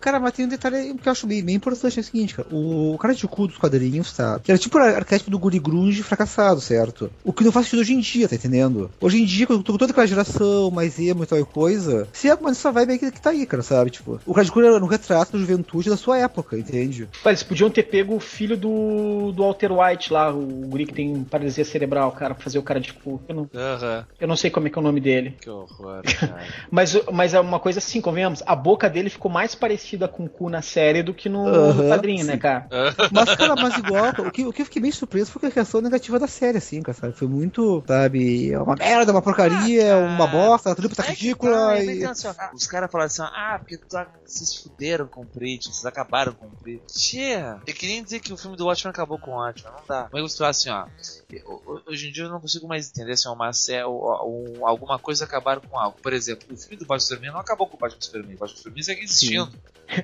Cara, mas tem um detalhe que eu acho bem, bem importante, é o seguinte, cara. O cara de cu dos quadrinhos, tá? Que era tipo o arquétipo do guri grunge fracassado, certo? O que não faz sentido hoje em dia, tá entendendo? Hoje em dia, com com toda aquela geração mais emo e tal e coisa, se é uma dessa vibe aí que, que tá aí, cara, sabe? Tipo, o cara de cu era um retrato da juventude da sua época, entende? Pá, Eles podiam ter pego o filho do, do Walter White lá, o guri que tem paralisia cerebral, cara, pra fazer o cara de cu. Eu não, Aham. eu não sei como é que é o nome dele. Que horror, cara. Mas, mas é uma coisa assim, convenhamos, a boca dele ficou mais parecida com o cu na série do que no, no Aham, quadrinho, né, sim. cara? Mas, cara, mas igual, o que, o que eu fiquei bem surpreso foi com a reação negativa da série, assim, cara, sabe? Foi muito, sabe, é uma merda, uma porcaria, é uma bosta, a tripa tá É ridícula tá, é e... assim, ó, Os caras falaram assim, ó, ah, porque tu tá- vocês fuderam com o Preach, vocês acabaram com o Preach. Tia, eu queria dizer que o filme do Watchmen acabou com o Watchmen, não dá. Mas eu falar assim, ó, hoje em dia eu não consigo mais entender se é uma sé- ou- ou alguma coisa acabaram com algo. Por exemplo, o filme do Batman Superman não acabou com o Batman Superman, o Batman Superman segue existindo.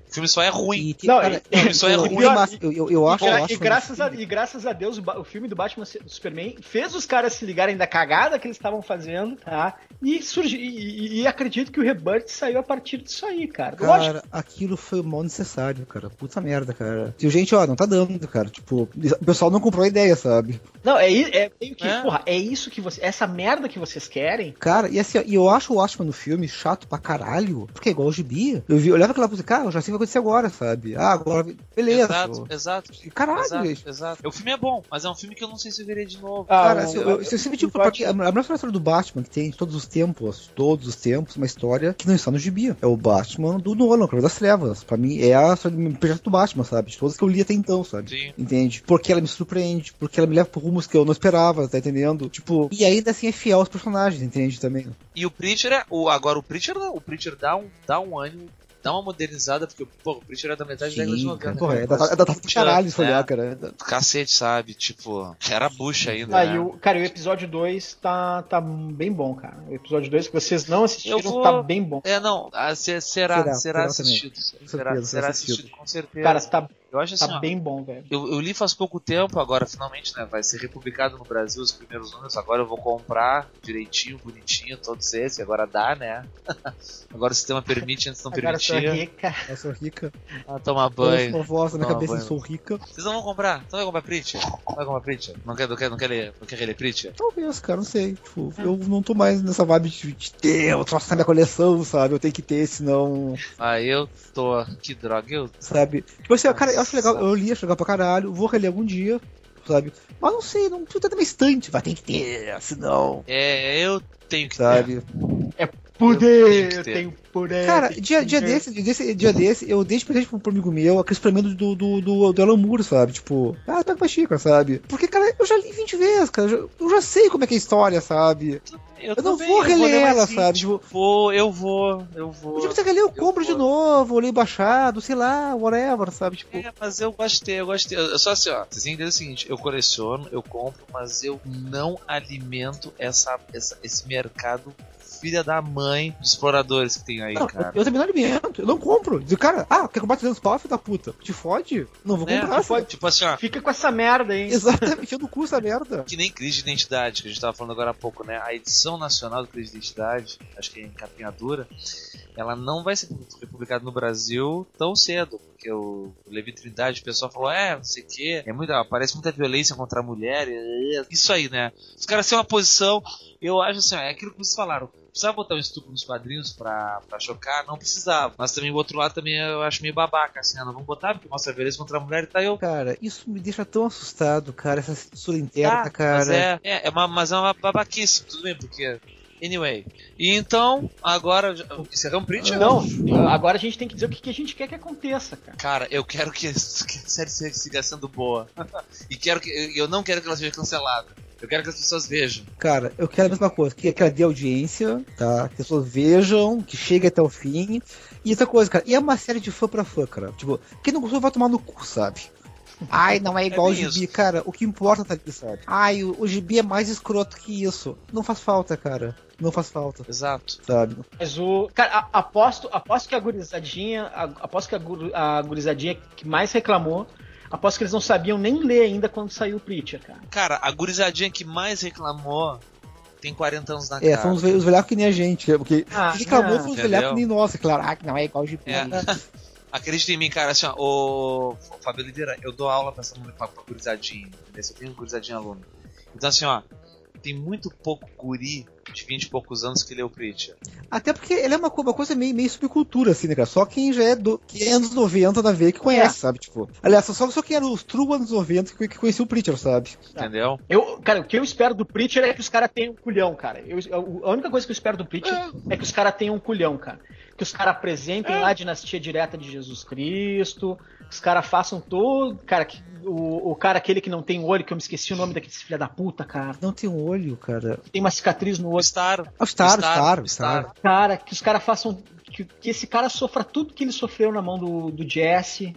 O filme só é ruim. E Não, cara, e- eu- isso é eu- ruim. eu- eu, acho E, gra- eu acho e graças a, filme- e graças a Deus, o, o filme do Batman do Superman fez os caras se ligarem da cagada que eles estavam fazendo, tá? E, surgi, e, e- acredito que o Rebirth saiu a partir disso aí, cara. Lógico, Cara, aquilo foi mal necessário, cara. Puta merda, cara. E, gente, ó, não tá dando, cara. Tipo, o pessoal não comprou a ideia, sabe? Não, é, i- é, meio que, É. porra, é isso que você. Essa merda que vocês querem. Cara, e assim, ó, e eu acho o Watchmen no filme chato pra caralho, porque é igual o gibi. Eu, vi, olhava aquela coisa, cara, eu já sei o que vai acontecer agora, sabe? Ah, agora, beleza. Exato, pô. exato. Caralho, Exato, gente. exato. O filme é bom, mas é um filme que eu não sei se eu veria de novo. Ah, Cara, o- assim, eu, eu, eu sempre digo pra Batman- a melhor história do Batman que tem de todos os tempos, todos os tempos, uma história que não está no gibi. É o Batman do Nolan, Cavaleiro das Trevas. Pra mim, é a história do projeto do Batman, sabe? De todas que eu li até então, sabe? Sim. Entende? Porque ela me surpreende, porque ela me leva por rumos que eu não esperava, tá entendendo? Tipo, e ainda assim é fiel aos personagens, entende? Também. E o Preacher é. O, agora o Preacher não. O Preacher dá um, dá um ânimo, dá uma modernizada, porque pô, o Preacher é da metade da década de Sim, 90. cara, porra, né? é da, é da, da 20 caralho anos, se olhar, né? cara. É Cacete, sabe? Tipo, era bucha ainda. Ah, né? e o, cara, e o episódio 2 tá, tá bem bom, cara. O episódio 2 que vocês não assistiram vou- tá bem bom. É, não, ah, se- será, Será, será, será assistido. Será, será assistido. assistido, com certeza. Cara, tá, eu acho assim, tá ó, bem bom, velho. eu, eu li faz pouco tempo, agora finalmente, né, vai ser republicado no Brasil os primeiros números, agora eu vou comprar direitinho, bonitinho, todos esses, agora dá, né? agora o sistema permite, antes não Agora sou permitia. rica. Eu sou rica. Ah, tomar Eu banho. sou voz na Toma cabeça, eu banho. sou rica. Vocês não vão comprar? Então vai comprar Preacher? Vai comprar Preacher? Não quer, não quer, não quer ler, não quer ler Preacher? Talvez, cara, não sei. Tipo, eu não tô mais nessa vibe de, de ter, eu troço na minha coleção, sabe? Eu tenho que ter, senão. Ah, eu tô. Que droga, eu. Sabe? Tipo assim, cara, eu acho legal, eu li, acho legal pra caralho, vou reler algum dia, sabe? Mas não sei, não precisa ter na minha estante, vai ter que ter, senão. É, eu tenho que ter. Sabe? Poder, que eu tenho poder. Cara, que dia, dia desse, dia desse, dia desse, eu dei de presente pro, pro amigo meu aquele experimento do, do, do, do Alan Moore, sabe? Tipo, ah, pega pra xícara, sabe? Porque, cara, eu já li 20 vezes, cara. Eu já, eu já sei como é que é a história, sabe? Eu, Eu não vou reler ela, vezes. sabe? Tipo, Vou, eu vou, eu vou. um dia você quer ler, eu compro de vou. novo, ou leio baixado, sei lá, whatever, sabe? Tipo, É, mas eu gostei, eu gostei. Eu, só assim, ó, vocês têm que entender o seguinte, eu coleciono, eu compro, mas eu não alimento essa, essa- esse mercado filha da mãe de exploradores que tem aí, não, cara. eu também não alimento, eu não compro. Digo, cara, ah, quer comprar 300 pau, filho da puta? Te fode? Não vou Né? comprar. Tipo, sabe? tipo assim, ó, Fica com essa merda aí. Exatamente, eu não custo essa merda. que nem crise de identidade, que a gente tava falando agora há pouco, né? A edição nacional do crise de identidade, acho que é em capinha dura, ela não vai ser publicada no Brasil tão cedo, porque o Levi Trindade, o pessoal falou, é, não sei o que, é muita, parece muita violência contra a mulher, é, isso aí, né? Os caras têm uma posição, eu acho assim, é aquilo que vocês falaram, precisava botar um estupro nos quadrinhos pra, pra chocar? Não precisava. Mas também o outro lado também eu acho meio babaca, assim, ah, não vamos botar porque mostra a violência contra a mulher e tá eu. Cara, isso me deixa tão assustado, cara, essa censura interna, Tá, cara. Mas é, é, é uma, mas é uma babaquice, tudo bem, porque. Anyway. E então, agora. Encerramos print? Não, agora a gente tem que dizer o que, que a gente quer que aconteça, cara. Cara, eu quero que, que a série siga sendo boa. e quero que. Eu não quero que ela seja cancelada. Eu quero que as pessoas vejam. Cara, eu quero a mesma coisa, que, que ela dê audiência, tá? Que as pessoas vejam, que chegue até o fim. E outra coisa, cara, e é uma série de fã pra fã, cara. Tipo, quem não gostou vai tomar no cu, sabe? Ai, não é igual É o gibi, cara. O que importa tá ali, sabe? Ai, o, o gibi é mais escroto que isso. Não faz falta, cara. Não faz falta, Exato. sabe? Mas o. Cara, a- aposto, aposto que a gurizadinha. a- Aposto que a, guru- a gurizadinha que mais reclamou. Aposto que eles não sabiam nem ler ainda quando saiu o Preacher, cara. Cara, a gurizadinha que mais reclamou tem 40 anos na É, cara. são os, ve- os velhacos que nem a gente? Porque Ah, quem reclamou não, foi os velhacos que nem nós, é claro. Ah, que não é igual o gibi. É. Acredita em mim, cara, assim, ó, o o Fábio Lideira, eu dou aula pra essa pra, pra gurizadinha, entendeu? Eu tenho gurizadinha aluno. Então, assim, ó, tem muito pouco guri de 20 e poucos anos que lê o Preacher. Até porque ele é uma, uma coisa meio, meio subcultura, assim, né, cara? Só quem já é do que é anos 90 da veia que conhece, sabe? Tipo. Aliás, só, só quem era os true anos 90 que, que conhecia o Preacher, sabe? Entendeu? Eu, cara, o que eu espero do Preacher é que os caras tenham um culhão, cara. Eu, eu- a única coisa que eu espero do Preacher é, que os caras tenham um culhão, cara. Que os caras apresentem lá a dinastia direta de Jesus Cristo. Que os caras façam todo. Cara, que, o, o cara aquele que não tem olho, que eu me esqueci o nome daquele filho da puta, cara. Não tem um olho, cara. Tem uma cicatriz no O. Star. O Star, o Star, Star, o o Star. Cara, que os caras façam. Que, que esse cara sofra tudo que ele sofreu na mão do, do Jesse.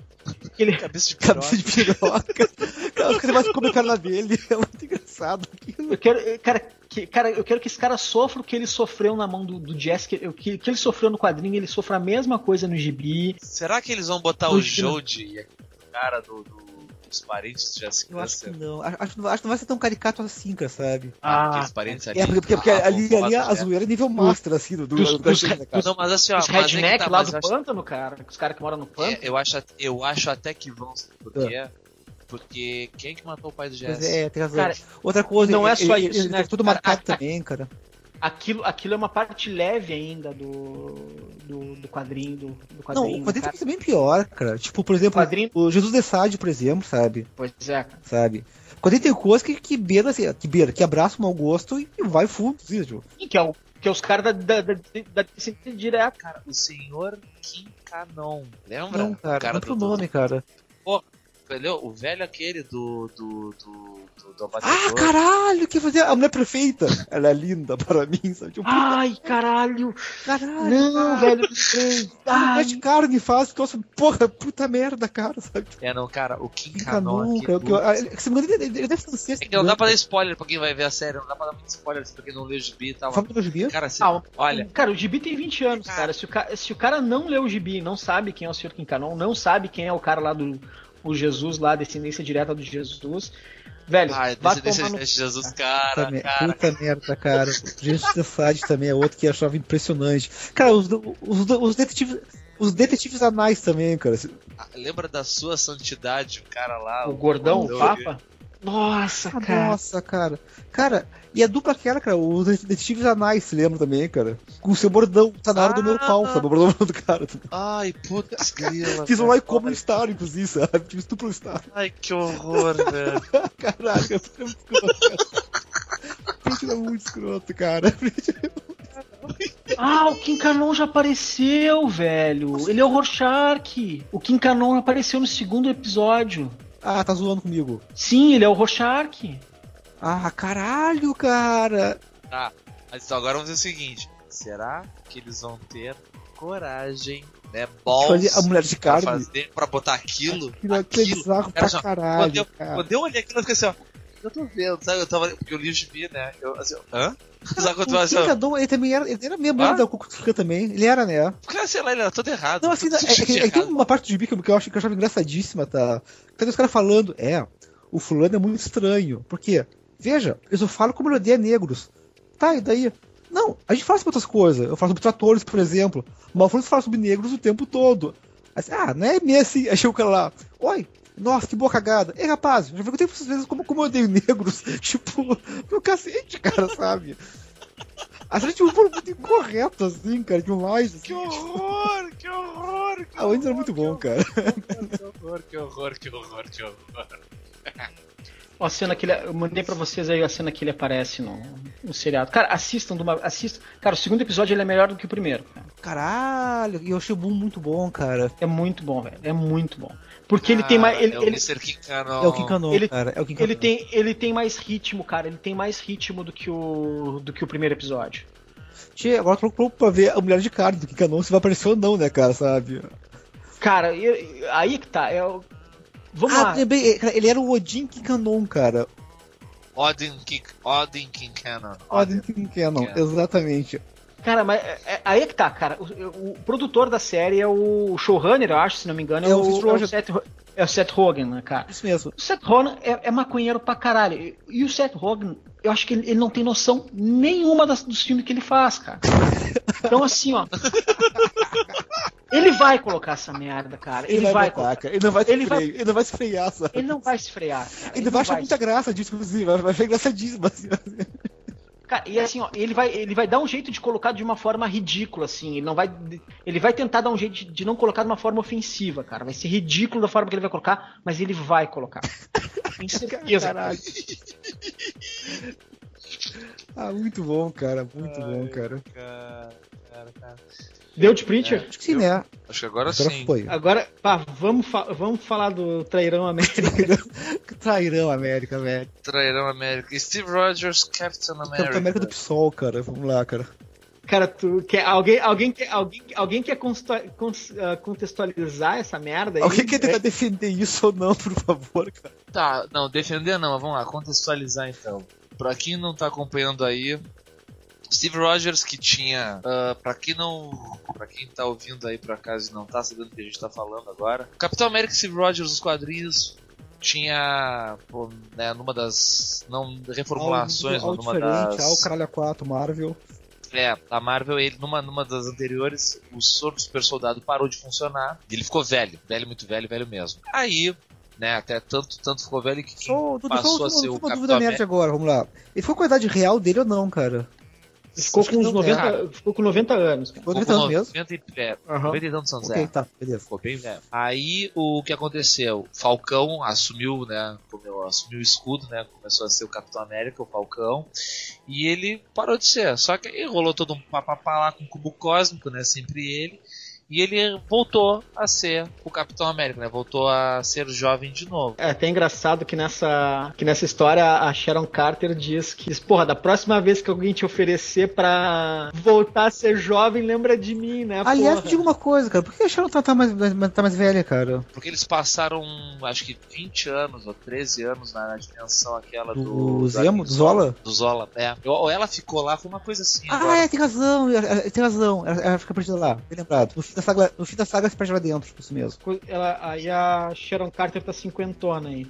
Que ele, Cabeça de Cabeça piroca. de piroca. Cara, os caras mais comem a cara dele. É muito engraçado aquilo. eu quero, cara, que, cara, eu quero que esse cara sofra o que ele sofreu na mão do, do Jess, que, que, que ele sofreu no quadrinho, ele sofra a mesma coisa no gibi. Será que eles vão botar No o. Jody e aquele cara do, do- dos parentes do Jessica Eu acho que não. Acho, acho que não- vai ser tão caricato assim, cara, sabe? Ah, aqueles parentes ali. É, porque, porque, porque ah, ali, ali a pra- zoeira é nível master, assim, do, do, Dos- do dos- cara? Não, mas assim, ó, Os mas é redneck tá, lá do acho- pântano, cara. Os caras que moram no pântano. É, eu, acho, eu acho até que vão, sabe por quê? Porque quem que matou o pai do Pois Jess? é, tem razão. Cara, Outra coisa, não é ele- só ele- isso, ele né? tá tudo Cara, marcado a- a- também, cara. Aquilo, aquilo é uma parte leve ainda do, do, do quadrinho. Do, do Não, quadrinho, o quadrinho cara. tem que ser bem pior, cara. Tipo, por exemplo, Quadrinho- o Jesus de Sade, por exemplo, sabe? Pois é, cara. Sabe? O quadrinho tem coisa que, que beira, assim, que beira, que abraça o mau gosto e vai fundo, assim, tipo. Sim, Que é, o, que é os caras da, da, da, da direta, cara. O senhor Kim Canon. Lembra? Não, cara, o cara outro do, nome, cara. Entendeu? O velho aquele do. do. do. do, do Ah, caralho, que fazia a mulher prefeita. Ela é linda para mim, sabe? Tipo, Ai, caralho. caralho. Não, cara. velho. lembrei. Ah, Ai, de carne faz, nossa, porra, puta merda, cara, sabe? Tipo, É, não, cara, o Kim aqui, cara. que se me engano, ele, deve ser francês. É que não dá pra dar spoiler pra quem vai ver a série, não dá pra dar muito spoiler pra quem não lê o gibi e tal. Fala do gibi. Cara, se, Ah, olha, Cara, o Gibi tem 20 anos, Cara. cara. Se o, ca- se o cara não leu o Gibi, não sabe quem é o Sr. Quincanon, não sabe quem é o cara lá do o Jesus, lá, a descendência direta do Jesus, velho, ai, vai descendência tomar no... de Jesus, cara, Puta, cara. puta merda, cara. Gente da Sade também é outro que eu achava impressionante. Cara, os, os, os detetives. Os detetives anais também, cara. Ah, Lembra da sua santidade, o cara lá? O gordão, o gordão, Papa? Nossa, Ah, cara. Nossa, cara. Cara, e a dupla aquela, cara, os detetives anais, se lembra também, cara? Com o seu bordão, tá na hora do Ah. meu pau, sabe? O bordão do cara. Ai, putz, grila. Fiz um lá e como Star, inclusive, sabe? Tipo, estupro Star. Ai, que horror, velho. Caralho, é muito escroto, cara. Gente, é muito escroto, cara. Ah, o Quincanon já apareceu, velho. Ele é o Rorschach. O Quincanon apareceu no segundo episódio. Ah, tá zoando comigo. Sim, ele é o Rorschach. Ah, caralho, cara. Tá, mas então agora vamos dizer o seguinte: será que eles vão ter coragem, né? Eu olhar a Balls mulher de pra carne. fazer, pra botar aquilo? Aquilo, aquilo é bizarro Cara, pra caralho, Quando eu, cara. quando eu olhei aquilo, eu fiquei assim, ó. Eu tô vendo, sabe? Eu tava. Porque eu li o gibi, né? Eu, assim, ó, hã? Sabe quando assim, O ó. Picador, ele também era, ele era membro Ah? da Cucutuca também. Ele era, né? Porque, sei lá, ele era todo errado. Não, assim, é, é, é tem uma parte do gibi que eu, que eu, acho, que eu achava engraçadíssima, tá? Tem os caras falando, é, o fulano é muito estranho. Por quê? Veja, eu só falo como ele odeia negros. Tá, e daí? Não, a gente fala sobre outras coisas. Eu falo sobre tratores, por exemplo. Mas o fulano fala sobre negros o tempo todo. Aí, ah, não é meio assim. Achei o cara lá, oi, nossa, que boa cagada. Ei, rapaz, já perguntei pra vocês vezes como, como eu odeio negros. tipo, meu cacete, cara, sabe? A gente um foi muito incorreto, assim, cara, demais. Assim. Que horror, que horror. Que Ah, o Andy era muito bom, cara. horror, que horror, que horror, que horror. Ó, a cena que ele, eu mandei pra vocês aí a cena que ele aparece no, no seriado. Cara, assistam, uma, assistam. Cara, o segundo episódio ele é melhor do que o primeiro. Cara. Caralho, e eu achei o Boom muito bom, cara. É muito bom, velho. É muito bom. Porque ele tem mais. Ele, é o ele, Mr. Kikano. É o Kinkanon, Ele- cara. É o Kinkanon. ele tem, ele tem mais ritmo, cara. Ele tem mais ritmo do que o, do que o primeiro episódio. Tchê, agora tô louco pra ver a mulher de carne do Kinkanon, se vai aparecer ou não, né, cara, sabe? Cara, e- aí que tá. É, o- vamos ah, lá. lembrei, cara, ele era o Odin Kinkanon, cara. Odin King, Odin Kinkanon. exatamente. Cara, mas é- é- aí é que tá, cara. O, o produtor da série é o showrunner, eu acho, se não me engano, é, É o, o Seth é o Rogen. Seth, é o Seth Rogen, né, cara? Isso mesmo. O Seth Rogen é, é maconheiro pra caralho. E o Seth Rogen, eu acho que ele, ele não tem noção nenhuma das- dos filmes que ele faz, cara. Então, assim, ó. Ele vai colocar essa merda, cara. Ele, Ele, vai, vai, botar, cara. Ele não vai se Ele vai- frear, ele não vai se frear, sabe? Ele não vai se frear. cara. Ele não vai achar vai muita se- graça disso, inclusive. Vai achar engraçadíssimo, assim. Cara, e assim, ó, ele vai, ele vai dar um jeito de colocar de uma forma ridícula, assim. Ele não vai. Ele vai tentar dar um jeito de, de não colocar de uma forma ofensiva, cara. Vai ser ridículo da forma que ele vai colocar, mas ele vai colocar. Tenho certeza. Caralho. Ah, muito bom, cara. Muito bom, cara. Cara, cara, cara. Deu de Preacher? Acho que sim, né? Acho que agora, Agora sim. foi. Agora, pá, vamos, fa- vamos falar do Trairão América. Trairão, América, velho. Trairão América. Steve Rogers, Captain Capitão America. América do PSOL, cara. Vamos lá, cara. Cara, tu quer, alguém, alguém, quer, alguém, alguém quer ah, contextualizar essa merda aí? Alguém quer tentar defender isso ou não, por favor, cara? Tá, não, defender não, mas vamos lá, contextualizar então. pra quem não tá acompanhando aí, Steve Rogers que tinha, uh, para quem não, para quem tá ouvindo aí por acaso e não tá sabendo o que a gente tá falando agora, Capitão América Steve Rogers dos quadrinhos tinha pô, né, numa das não reformulações, algo, algo numa das ao Caralho 4 Marvel. É, a Marvel, ele, numa, numa das anteriores, o soro do super soldado parou de funcionar. E ele ficou velho, velho, muito velho, velho mesmo. Aí, né, até tanto, tanto ficou velho que Só, passou só, a ser só o uma Capitão dúvida América. agora, vamos lá. Ele ficou com a idade real dele ou não, cara? Ficou com uns não, 90, cara. ficou com 90 anos. Cara. Ficou Ficou 90 anos com mesmo? 90 e, é, Aham. 90 e tantos anos, Ok, é. tá, beleza. Ficou bem velho. Aí o que aconteceu? Falcão assumiu, né? Assumiu o escudo, né? Começou a ser o Capitão América, o Falcão. E ele parou de ser. Só que aí rolou todo um papapá lá com o cubo cósmico, né? Sempre ele. E ele voltou a ser o Capitão América, né? Voltou a ser jovem de novo. É até engraçado que nessa, que nessa história a Sharon Carter diz que, porra, da próxima vez que alguém te oferecer pra voltar a ser jovem, lembra de mim, né? Aliás, porra? me diga uma coisa, cara. Por que a Sharon tá, tá mais, tá mais velha, cara? Porque eles passaram, acho que 20 anos ou 13 anos na, na dimensão aquela do. Do Zemo, do Zola? Do Zola, é. Ou ela ficou lá, foi uma coisa assim. Ah, agora. é, tem razão, é, tem razão. Ela, ela fica perdida lá, bem lembrado. No da saga, no fim da saga se perde lá dentro, isso mesmo. Ela, aí a Sharon Carter tá cinquentona aí.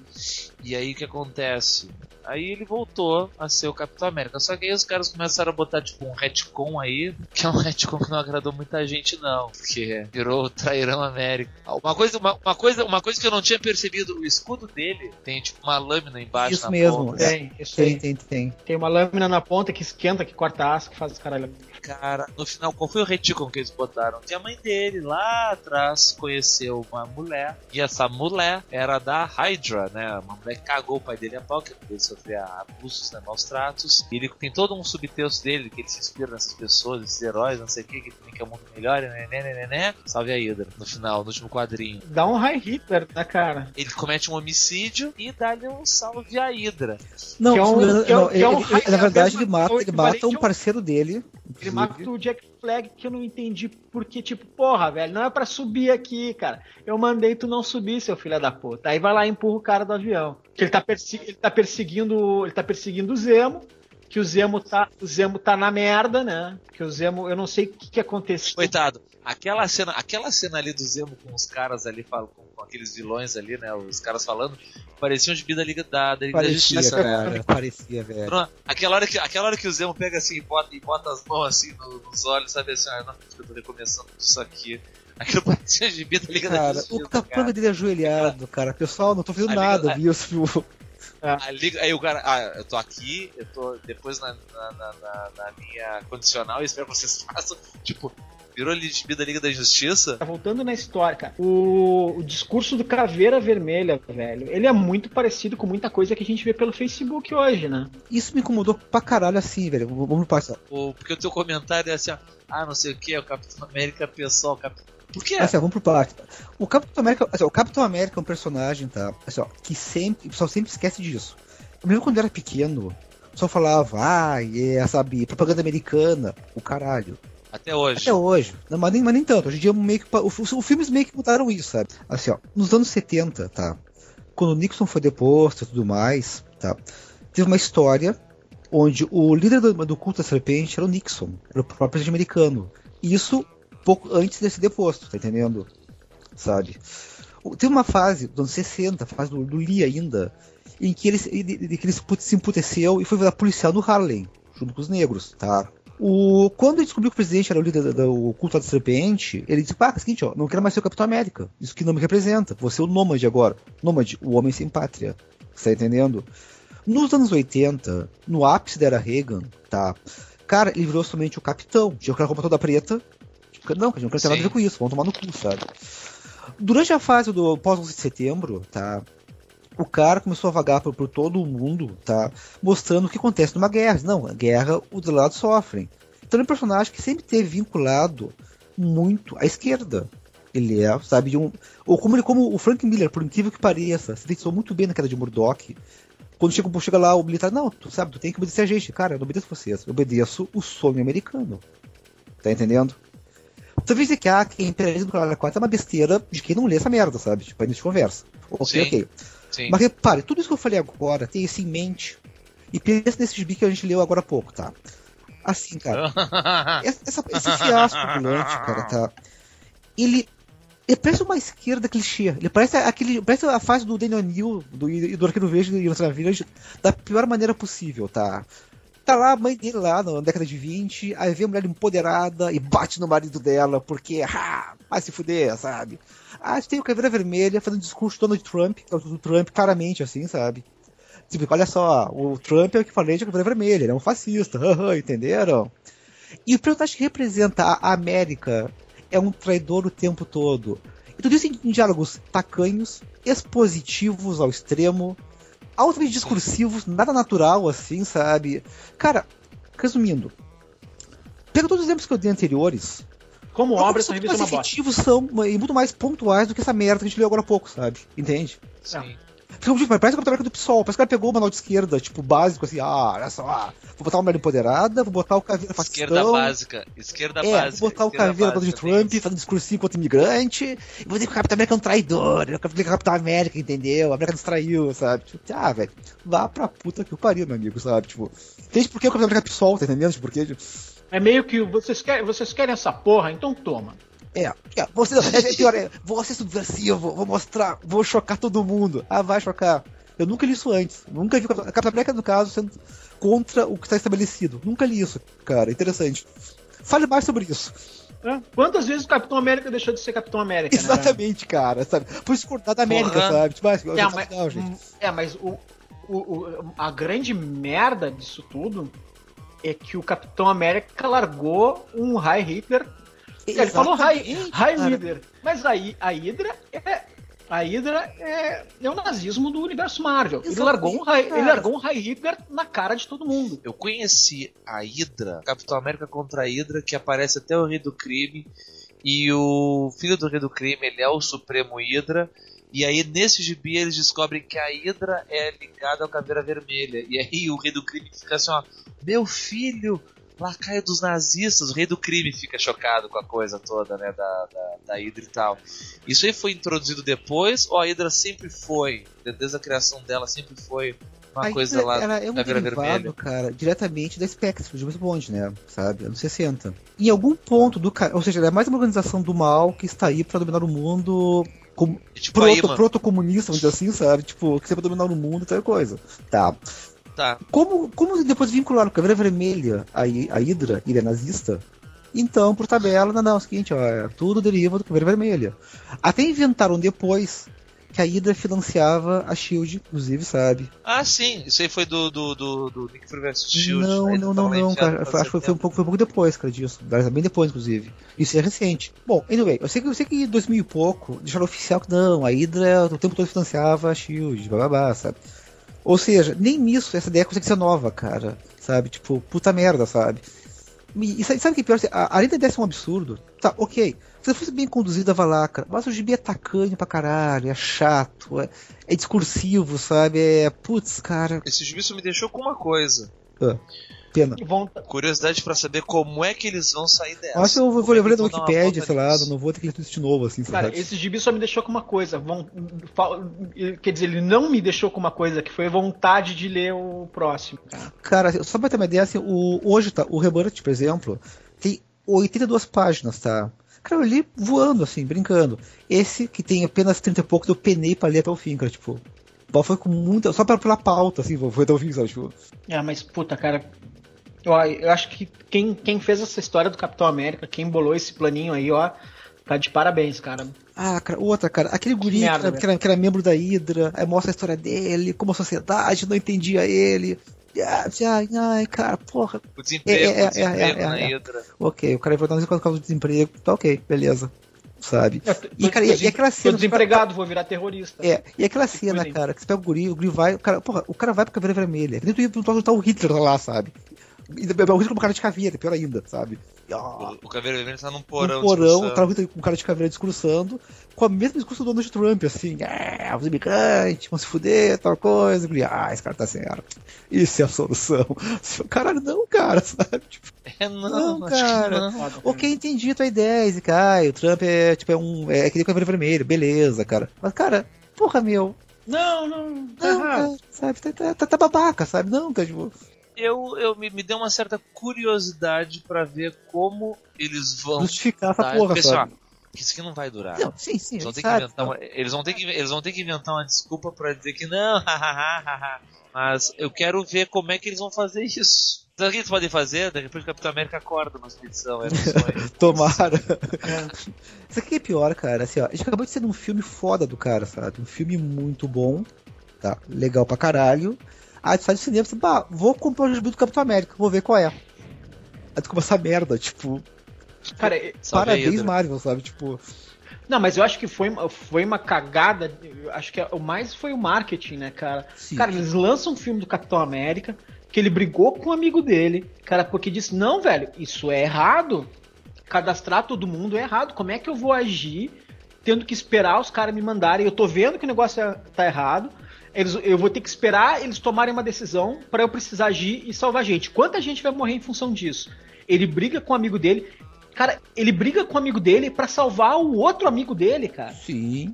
E aí o que acontece? Aí ele voltou a ser o Capitão América. Só que aí os caras começaram a botar tipo um retcon aí, que é um retcon que não agradou muita gente não, porque virou o Trairão América. Uma coisa, uma, uma coisa, uma coisa que eu não tinha percebido, o escudo dele tem tipo uma lâmina embaixo Isso na mesmo, ponta. É. Tem, isso Tem, tem, tem. Tem uma lâmina na ponta que esquenta, que corta aço, que faz os caralho. Cara, no final, qual foi o retcon que eles botaram? Que a mãe dele lá atrás conheceu uma mulher, e essa mulher era da Hydra, né? Uma mulher que cagou o pai dele a pau, que ele sofria abusos, né? Maus tratos. E ele tem todo um subtexto dele, que ele se inspira nessas pessoas, esses heróis, não sei o que, que tem que o mundo melhore, né, né, né, né, né. Salve a Hydra, no final, no último quadrinho. Dá um high Hitler na cara. Ele comete um homicídio e dá-lhe um salve à Hydra. Não, Que é um- que é um- que é um ele- na é verdade ele mata, ele mata um a um- parceiro dele. Ele mata o Jack Flag que eu não entendi porque, tipo, porra, velho, não é pra subir aqui, cara. Eu mandei tu não subir, seu filho da puta. Aí vai lá e empurra o cara do avião. Que ele tá, ele tá perseguindo. Ele tá perseguindo o Zemo. Que o Zemo tá. O Zemo tá na merda, né? Que o Zemo. Eu não sei o que, que aconteceu. Coitado, aquela cena, aquela cena ali do Zemo com os caras ali, com, com aqueles vilões ali, né? Os caras falando, pareciam de da Liga da, da, Liga da Parecia, Justiça, né? cara. Parecia, velho. Aquela hora, que, aquela hora que o Zemo pega assim e bota, e bota as mãos assim no- nos olhos, sabe assim, ah, não, eu tô recomeçando isso aqui. Aquilo parecia de da Liga da Cara, Justiça. o capanga dele é ajoelhado, cara. Pessoal, não tô fazendo liga- nada, viu? Tipo, A Liga- aí o cara, ah, eu tô aqui, eu tô depois na, na, na, na- na minha condicional e espero que vocês façam. Tipo, virou ali de da Liga da Justiça. Tá voltando na história, cara. O, o discurso do Caveira Vermelha, velho, ele é muito parecido com muita coisa que a gente vê pelo Facebook hoje, né? isso me incomodou pra caralho assim, velho. Vamos passar. O, porque o teu comentário é assim, ó, ah, não sei o que, o Capitão América pessoal, Cap... Por quê? Assim, vamos pro parte. O Capitão América, assim, o Capitão América é um personagem, tá? Assim, ó, que sempre, o pessoal sempre esquece disso. Mesmo quando eu era pequeno, o pessoal falava, ah, é, sabe, propaganda americana, o caralho. Até hoje. Até hoje. Não, mas, nem, mas nem tanto. Hoje em dia meio que. Os, os filmes meio que mudaram isso, sabe? Assim, ó, nos anos 70, tá? Quando o Nixon foi deposto e tudo mais, tá? Teve uma história onde o líder do, do culto da serpente era o Nixon, era o próprio presidente americano. Isso pouco antes de ser deposto, tá entendendo? Sabe? Teve uma fase, dos anos 60, fase do, do Lee ainda, em que ele, ele se put- se emputeceu e foi virar policial no Harlem, junto com os negros, tá? O, quando ele descobriu que o presidente era o líder da- do culto da serpente, ele disse: Pá, é o seguinte, ó, não quero mais ser o Capitão América. Isso que não me representa. Você é o Nômade agora. Nômade, o homem sem pátria. Você tá entendendo? Nos anos 80, no ápice da era Reagan, tá? Cara, ele virou somente o capitão. Tinha aquela roupa toda preta. Tipo, não, cara, não quero ter nada a ver com isso. Vamos tomar no cu, sabe? Durante a fase do pós-11 de setembro, tá? O cara começou a vagar por, por todo o mundo, tá? Mostrando o que acontece numa guerra. Não, a guerra, os dois lados sofrem. Então é um personagem que sempre teve vinculado muito à esquerda. Ele é, sabe, de um. Ou como, ele, como o Frank Miller, por incrível que pareça, se fixou muito bem na queda de Murdoch. Quando chega, chega lá o militar, não, tu sabe, tu tem que obedecer a gente. Cara, eu não obedeço vocês, eu obedeço o sonho americano. Tá entendendo? Talvez dizer que ah, que imperialismo do Caralho 4 é uma besteira de quem não lê essa merda, sabe? Tipo, a gente conversa. Ok, Sim. ok. Sim. Mas repare, tudo isso que eu falei agora, tenha isso em mente. E pensa nesse gibi que a gente leu agora há pouco, tá? Assim, cara. essa, esse fiasco ambulante, cara, tá? Ele. Ele parece uma esquerda clichê. Ele parece aquele. Parece a fase do Daniel Neal do, do Arqueiro Verde e Lança Village da pior maneira possível, tá? Tá lá a mãe dele lá na década de 20, aí vem a mulher empoderada e bate no marido dela, porque, ah, vai se fuder, sabe? Ah, tem o Caveira Vermelha fazendo discurso do Donald Trump, do Trump claramente assim, sabe? Tipo, olha só, o Trump é o que falei de Caveira Vermelha, ele é um fascista, entenderam? E o personagem que representa a América é um traidor o tempo todo. E tudo isso em diálogos tacanhos, expositivos ao extremo, altamente discursivos, nada natural assim, sabe? Cara, resumindo, pega todos os exemplos que eu dei anteriores. Como obra, essa revista é uma bosta. são e muito mais pontuais do que essa merda que a gente leu agora há pouco, sabe? Entende? Sim. Tipo, parece o Capitão América do PSOL. Parece que o cara pegou o manual de esquerda, tipo, básico, assim, ah, olha só, ah, vou botar uma mulher empoderada, vou botar o caveira fascistão. Esquerda básica, esquerda é, básica. Vou botar o caveira do Trump, fazendo discursinho contra imigrante, e vou dizer que o Capitão América é um traidor, eu quero dizer que o Capitão América, entendeu? A América distraiu, sabe? Tipo, ah, velho, vá pra puta que o pariu, meu amigo, sabe? Tipo, entende por que o Capitão América é PSOL, tá entendendo? Tipo, porque... É meio que vocês querem, vocês querem essa porra, então toma. É, você, é, é pior, é, vou ser subversivo, vou mostrar, vou chocar todo mundo. Ah, vai chocar. Eu nunca li isso antes. Nunca vi a Capitã América, no caso, sendo contra o que está estabelecido. Nunca li isso, cara. Interessante. Fale mais sobre isso. É. Quantas vezes o Capitão América deixou de ser Capitão América? Né? Exatamente, né? cara. Sabe? Por discordar da América, Porra. sabe? Tipo, mas, é, mas, gente. é, mas o, o, o, a grande merda disso tudo é que o Capitão América largou um High Hitler. Ele falou High, High. Mas aí a Hydra é a Hydra é, é o nazismo do universo Marvel. Ele largou, um, ele largou um High Hitler na cara de todo mundo. Eu conheci a Hydra, Capitão América contra a Hydra, que aparece até o Rei do Crime. E o filho do Rei do Crime, ele é o Supremo Hydra. E aí, nesse gibi, eles descobrem que a Hydra é ligada ao Caveira Vermelha. E aí, o Rei do Crime fica assim: ó, Meu filho, lacaio dos nazistas, o rei do crime fica chocado com a coisa toda, né, da, da, da Hydra e tal. Isso aí foi introduzido depois, ou a Hydra sempre foi, desde a criação dela, sempre foi uma a coisa lá ela é um derivado, cara, diretamente da Spectre, de James Bond, né, sabe, anos 60. Em algum ponto do... Ou seja, ela é mais uma organização do mal que está aí para dominar o mundo com, tipo proto, proto-comunista, vamos dizer assim, sabe? Tipo, que sempre dominar o mundo e tal coisa. Tá. Tá. Como, como depois vincularam Caveira Vermelha a, a Hydra, ilha nazista? Então, por tabela, não, não, é o seguinte, ó, é tudo deriva do Caveira Vermelha. Até inventaram depois que a Hydra financiava a Shield, inclusive, sabe? Ah, sim, isso aí foi do, do, do, do Nick Fury vs Shield. Não, né? não, não, não, cara. Acho que foi um, pouco, foi um pouco depois, cara, disso. Bem depois, inclusive. Isso é recente. Bom, anyway, eu sei que, eu sei que em 2000 e pouco deixaram oficial que não, a Hydra o tempo todo financiava a Shield, blá blá blá, sabe? Ou seja, nem nisso essa ideia consegue ser nova, cara. Sabe? Tipo, puta merda, sabe? E, sabe o que é pior? Além da ideia ser um absurdo, tá, ok. Se fosse bem conduzida, vai lá, cara. Mas o gibi é tacanho pra caralho, é chato, é, é discursivo, sabe? É. Putz, cara. Esse gibi só me deixou com uma coisa. Ah. Pena. Curiosidade para saber como é que eles vão sair dessa. Acho que eu vou, vou ler no Wikipedia, sei lá, não vou ter que ler tudo de novo, assim. Cara, esse gibi só me deixou com uma coisa. Vão, quer dizer, ele não me deixou com uma coisa, que foi vontade de ler o próximo. Cara, cara só pra ter uma ideia, assim, o, hoje, tá, o Rebirth, por exemplo, tem 82 páginas, tá? Cara, eu li voando, assim, brincando. Esse, que tem apenas 30 e pouco, eu penei pra ler até o fim, cara, tipo. Foi com muita. Só pela pauta, assim, foi até o fim, sabe? Tipo. É, mas puta, cara, eu, eu acho que quem, quem fez essa história do Capitão América, quem bolou esse planinho aí, ó, tá de parabéns, cara. Ah, cara, outra, cara, aquele guri Merda, que, era, que, era, que, era, membro da Hydra, aí mostra a história dele, como a sociedade não entendia ele. Ai, ai, cara, porra. O desemprego, é, é, o desemprego é, é, na. Hydra. Ok, o cara vai voltar por causa do desemprego, tá ok, beleza sabe? e, cara, e, e aquela cena. Tô desempregado, vou virar terrorista. É, e aquela cena, cara, que você pega o guri, o guri vai, o cara, porra, o cara vai pra caveira vermelha. Dentro do tá o Hitler lá, sabe? É o risco com cara de caveira, pior ainda, sabe? O, o Caveira Vermelho tá num porão. Um porão, tá com cara de caveira discursando, com a mesma discurso do Donald Trump, assim, é, os imigrantes vão se fuder, tal coisa. E, ah, esse cara tá certo. Isso é a solução. Caralho, não, cara, sabe? Tipo, é, não, não cara. Não. Ok, entendi a tua ideia, cara, o Trump é, tipo, é um. É aquele Caveira Vermelho, beleza, cara. Mas, cara, porra, meu, Não, não. tá Não, errado. cara, sabe? Tá, tá, tá, tá babaca, sabe? Não, cara, tipo. Eu, eu me, me deu uma certa curiosidade pra ver como eles vão. Justificar essa porra, sabe? que isso aqui não vai durar. Não, sim, sim. Eles vão, ter que inventar uma, eles, vão ter que, eles vão ter que inventar uma desculpa pra dizer que não. Mas eu quero ver como é que eles vão fazer isso. Sabe o que eles podem fazer? De repente o Capitão América acorda uma expedição. É um sonho. Tomara. Isso aqui é pior, cara. Assim, ó, a gente acabou de ser um filme foda do cara, sabe? Um filme muito bom, tá? Legal pra caralho. Aí tu sai do cinema e bah, vou comprar o gibi do Capitão América, vou ver qual é. Aí tu começa essa merda, tipo, Cara, a parabéns. Marvel, sabe? Tipo, não, mas eu acho que foi, foi uma cagada. Acho que o mais foi o marketing, né, cara? sim. Cara, eles lançam um filme do Capitão América, que ele brigou com um amigo dele, cara, porque disse: Não, velho, isso é errado. Cadastrar todo mundo é errado. Como é que eu vou agir tendo que esperar os caras me mandarem? Eu tô vendo que o negócio é- tá errado. Eles, eu vou ter que esperar eles tomarem uma decisão pra eu precisar agir e salvar gente. Quanta gente vai morrer em função disso? Ele briga com o amigo dele. Cara, ele briga com o amigo dele pra salvar o outro amigo dele, cara, Sim.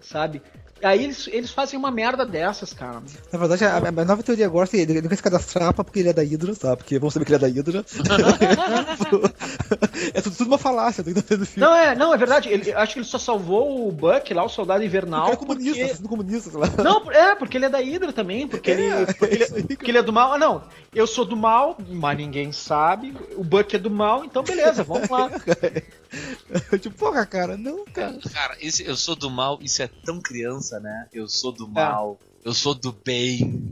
sabe? Aí eles, eles fazem uma merda dessas, cara. Na verdade, a, a nova teoria agora é que ele não quer se cadastrar porque ele é da Hydra, sabe? Porque vamos saber que ele é da Hydra. é tudo, tudo uma falácia do do filme. Não, é, não, é verdade. Ele, acho que ele só salvou o Buck lá, o soldado invernal. cara é comunista, porque- sendo comunista, sei lá. Não, é, porque ele é da Hydra também, porque, ele, É, porque, ele, é isso aí, porque ele é do mal. Ah, não, eu sou do mal, mas ninguém sabe. O Buck é do mal, então beleza, vamos lá. tipo, porra, cara, não, cara. Cara, esse, eu sou do mal, isso é tão criança, né? Eu sou do mal, eu sou do bem.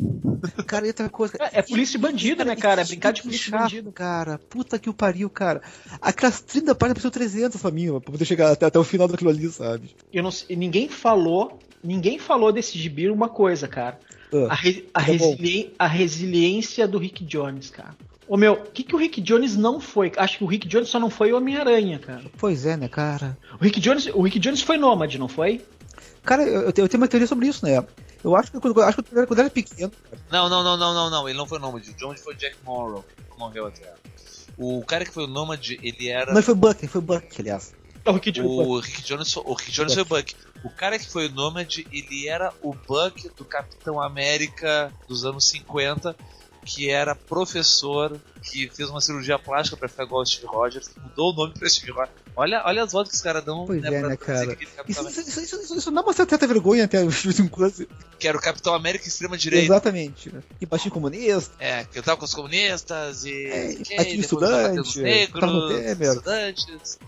Cara, e outra coisa. É, é polícia e bandido, né, cara? É brincar de polícia e chato, bandido. cara. Puta que o pariu, cara. Aquelas 30 páginas precisam 300 pra mim, pra poder chegar até, até o final daquilo ali, sabe? Eu não sei, ninguém falou, ninguém falou desse gibi uma coisa, cara. A, Ah, re- a, tá resili- a resiliência do Rick Jones, cara. Ô meu, o que, que o Rick Jones não foi? Acho que o Rick Jones só não foi o Homem-Aranha, cara. Pois é, né, cara. O Rick Jones, o Rick Jones foi nômade, não foi? Cara, eu, eu tenho uma teoria sobre isso, né? Eu acho que quando, eu acho que quando era- quando eu era pequeno. Não, não, não, não, não, não. Ele não foi o Nômade. O Jones foi o Jack Morrow, que morreu até. O cara que foi o Nômade, ele era. Não, foi Buck, foi Buck, aliás. É o Rick Jones. O Rick Jones, foi- o Rick Jones foi o Buck. O cara que foi o Nômade, ele era o Buck do Capitão América dos anos 50, que era professor, que fez uma cirurgia plástica pra ficar igual ao Steve Rogers, mudou o nome pra Steve Rogers. Olha, olha as voltas que os caras dão Pois é, pra né, cara? Isso, América- isso, isso, isso, isso dá uma certa vergonha até em quando. que era o Capitão América extrema-direita. Exatamente. E baixinho comunista. É, que eu tava com os comunistas e. É, quê, batia em depois eu tava estudante, batendo os botava no negros, Temer. estudantes.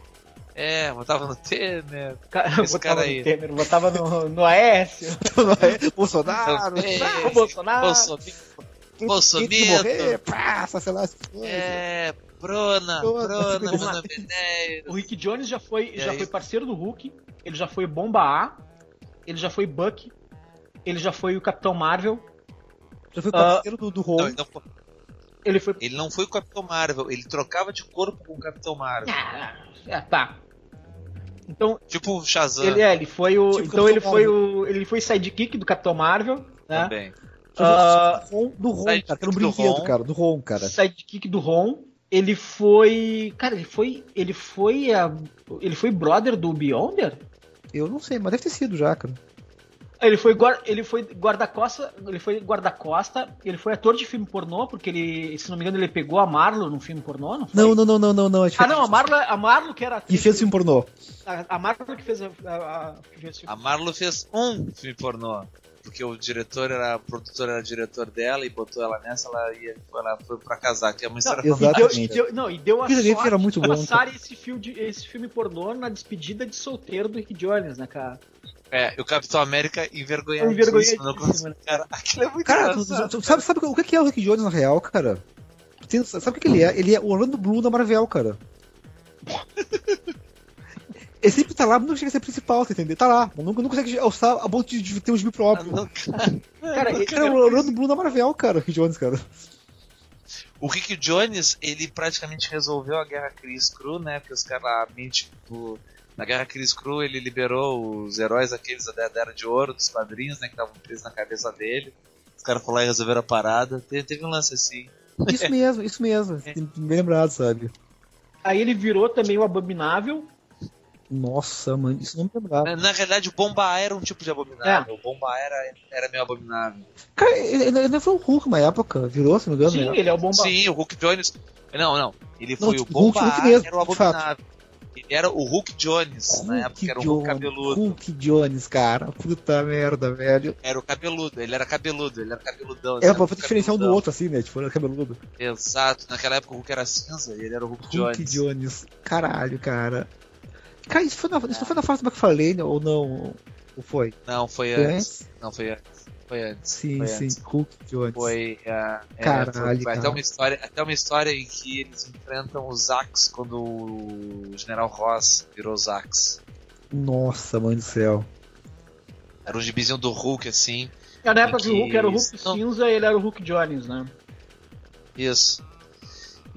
É, botava no Temer. Cara, Esse cara no aí. Temer, botava no, no Aécio, Bolsonaro. É, o Bolsonaro. Bolsonaro. Bolsonaro. passa, sei lá. se foi. É, Brona, Brona, Brona, meu nome é. O Rick Jones já foi, E já aí? foi parceiro do Hulk, ele já foi Bomba A, ele já foi Buck, ele já foi o Capitão Marvel, Já foi Ah, parceiro do, do Não, Ron. ele, não foi, ele foi. ele não foi o Capitão Marvel, ele trocava de corpo com o Capitão Marvel. Ah, é, tá. Então, Tipo o Shazam ele, é, ele foi o. Tipo então ele foi o. Ele foi sidekick do Capitão Marvel, né? também. Ah, do Ron, do cara. Que era um do brinquedo, Ron. cara. Do Ron, cara. sidekick do Ron. Ele foi. Cara, ele foi. Ele foi. a- ele foi brother do Beyonder? Eu não sei, mas deve ter sido já, cara. Ele foi, guar- ele foi guarda-costa, ele foi guarda-costa, ele foi ator de filme pornô, porque ele, se não me engano, ele pegou a Marlo num filme pornô, não foi? Não, não, não, não, não, não. É Ah, não, a Marlo, a Marlo que era E fez filme pornô. a, a Marlo que fez a, a- a- que fez filme. A Marlo fez um filme pornô. Porque o diretor era, o produtor era diretor dela e botou ela nessa, ela ia, ela foi pra casar, que é uma história Não, E deu, exatamente. e deu- não, e deu a sorte era muito de bom, passar esse filme, de- esse filme pornô na despedida de solteiro do Rick Jones, né, cara? É, e o Capitão América envergonhado. Envergonhadíssimo, cara. Aquilo é muito Cara, tu, tu- sabe, sabe o que é o Rick Jones na real, cara? Tem- sabe o que que ele é? Ele é o Orlando Bloom da Marvel, cara. Ele sempre tá lá, mas não chega a ser principal, você entendeu? Tá lá, mas não, consegue alçar a ponto de, de ter um gibi Ah, próprio. não, cara. Cara, O cara é o Orlando Bloom da Marvel, cara, o Rick Jones, cara. O Rick Jones, ele praticamente resolveu a Guerra Chris Crew, né? Porque os caras, mente, tipo, na Guerra Chris Crew, ele liberou os heróis aqueles da Era de Ouro, dos quadrinhos, né? Que estavam presos na cabeça dele. Os caras foram lá e resolveram a parada. Teve, teve um lance assim. Isso mesmo, isso mesmo. Bem lembrado, sabe? Aí ele virou também o Abominável, Nossa, mano, isso não me lembrava. Na, na realidade, o Bomba era um tipo de abominável. O Bomba era, era meio abominável. Cara, ele, ele foi o Hulk uma época, virou, se não me engano. Sim, né? ele é o bomba. Sim, o Hulk Jones. Não, não. Ele Não, foi tipo, o Bomba Hulk, Hulk mesmo, era o abominável. Ele era o Hulk Jones. na época era o Hulk Jones, cabeludo. Hulk Jones, cara. Puta merda, velho. Era o cabeludo, ele era cabeludo, ele era cabeludão. Era sabe? pra diferenciar um do outro, assim, né? Tipo, era cabeludo. Exato, naquela época o Hulk era cinza e ele era o Hulk, Hulk Jones. Jones. Caralho, cara. Cara, isso foi na, isso não foi na fase do McFarlane ou não? Ou foi? Não, foi Foi antes. Não, foi antes. Foi antes. Sim, foi sim. antes. Hulk Jones. Foi, ah, é, Caralho, foi- foi até cara. uma história, até uma história em que eles enfrentam os Zax quando o General Ross virou Zax. Nossa, mãe do céu. Era um gibizinho do Hulk assim. É, na época que o Hulk era o Hulk não. cinza ele era o Hulk Jones, né? Isso.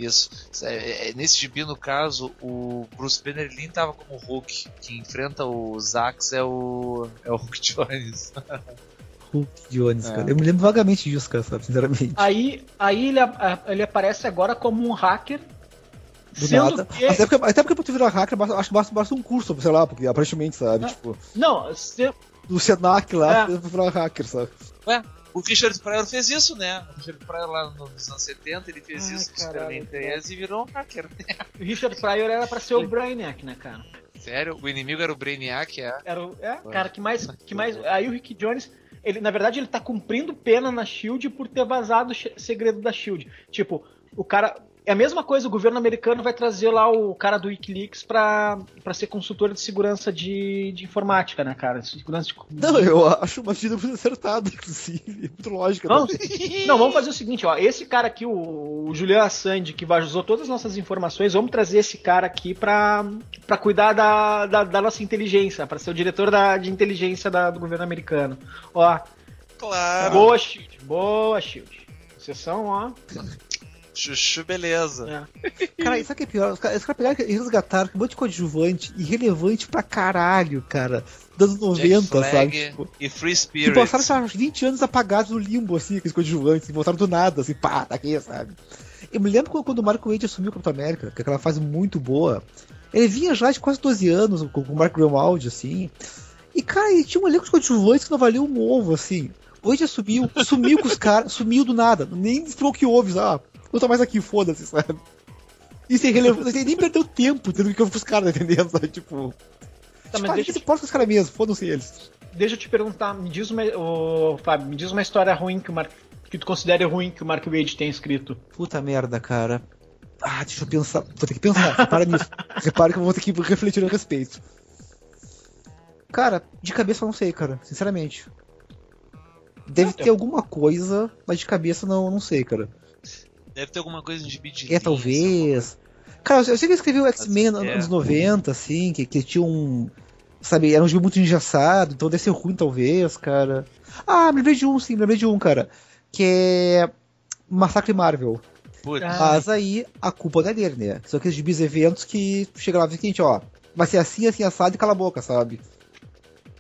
Isso. É, é, Nesse gibi, no caso, o Bruce Banner ele nem tava como Hulk. Quem enfrenta o Zax é o. é o Hulk Jones. Hulk Jones, É. cara. Eu me lembro vagamente disso, cara, sabe? Sinceramente. Aí, aí ele, ele aparece agora como um hacker. Do sendo nada. que. Até porque, até porque pra tu virar hacker, basta- acho que basta, basta um curso, sei lá, porque aparentemente, sabe? Ah. Tipo, Não, se- do Senac lá, É. pra virar hacker, sabe? Ué, o Richard Pryor fez isso, né? O Richard Pryor lá nos anos 70 ele fez Ai, isso Superman 3 e virou um hacker. o Richard Pryor era pra ser o Brainiac, né, cara? Sério? O inimigo era o Brainiac, é? Era o, é, cara, que mais, que mais. Aí o Rick Jones, ele, na verdade, ele tá cumprindo pena na Shield por ter vazado o segredo da Shield. Tipo, o cara. É a mesma coisa, o governo americano vai trazer lá o cara do Wikileaks pra, pra ser consultor de segurança de, de informática, né, cara? Segurança de. Não, eu acho uma medida muito acertada, inclusive. Muito lógica. Não, não, vamos fazer o seguinte, ó. Esse cara aqui, o, o Julian Assandi, que vazou todas as nossas informações, vamos trazer esse cara aqui pra, pra cuidar da, da, da nossa inteligência, pra ser o diretor da, de inteligência da- do governo americano. Ó, Claro. boa Shield, boa Shield. Vocês são, ó. Chuchu, beleza. é. Cara, sabe o que é pior? Os caras, pegaram e resgataram um monte de coadjuvante irrelevante pra caralho, cara. Dos anos 90, Jack Flag sabe? Tipo, e Free que Spirit. passaram sei lá, uns 20 anos apagados no limbo, assim, aqueles coadjuvantes, e voltaram do nada, assim, pá, tá aqui, sabe? Eu me lembro quando- o Mark Wade assumiu o Capitão América, que é aquela fase muito boa. Ele vinha já de quase 12 anos com, o Mark Grimaldi, assim. E, cara, ele tinha um elenco de coadjuvantes que não valia um ovo, assim. Hoje sumiu, sumiu com os caras, sumiu do nada. Nem falou o que houve, ah, não tá mais aqui, foda-se, sabe? Isso é irrelevante, ele nem perdeu tempo tendo que pros caras, entendendo? Sabe? Tipo. Tá, tipo, mas ah, deixa, que se importa com os caras mesmo, foda-se eles. deixa eu te perguntar, me diz uma. ô, Fábio, me diz uma história ruim que o Mark. Que tu considere ruim que o Mark Wade tem escrito. Puta merda, cara. Ah, deixa eu pensar. Vou ter que pensar. Repara nisso. Repara que eu vou ter que refletir a respeito. Cara, de cabeça eu não sei, cara. Sinceramente. Deve ter alguma coisa, mas de cabeça não, não sei, cara. Deve ter alguma coisa de gibi de É, linha, talvez. Cara, eu sei que ele escreveu X-Men nos anos 90, assim, que, que tinha um. Sabe, era um jogo muito engessado, então deve ser ruim, talvez, cara. Ah, me lembrei de um, sim, me lembrei de um, cara. Que é. Massacre Marvel. Putz, Ah. Mas aí a culpa não é dele, né? São aqueles gibis eventos que chega lá e diz seguinte, ó. Vai ser assim, assim, assado e cala a boca, sabe?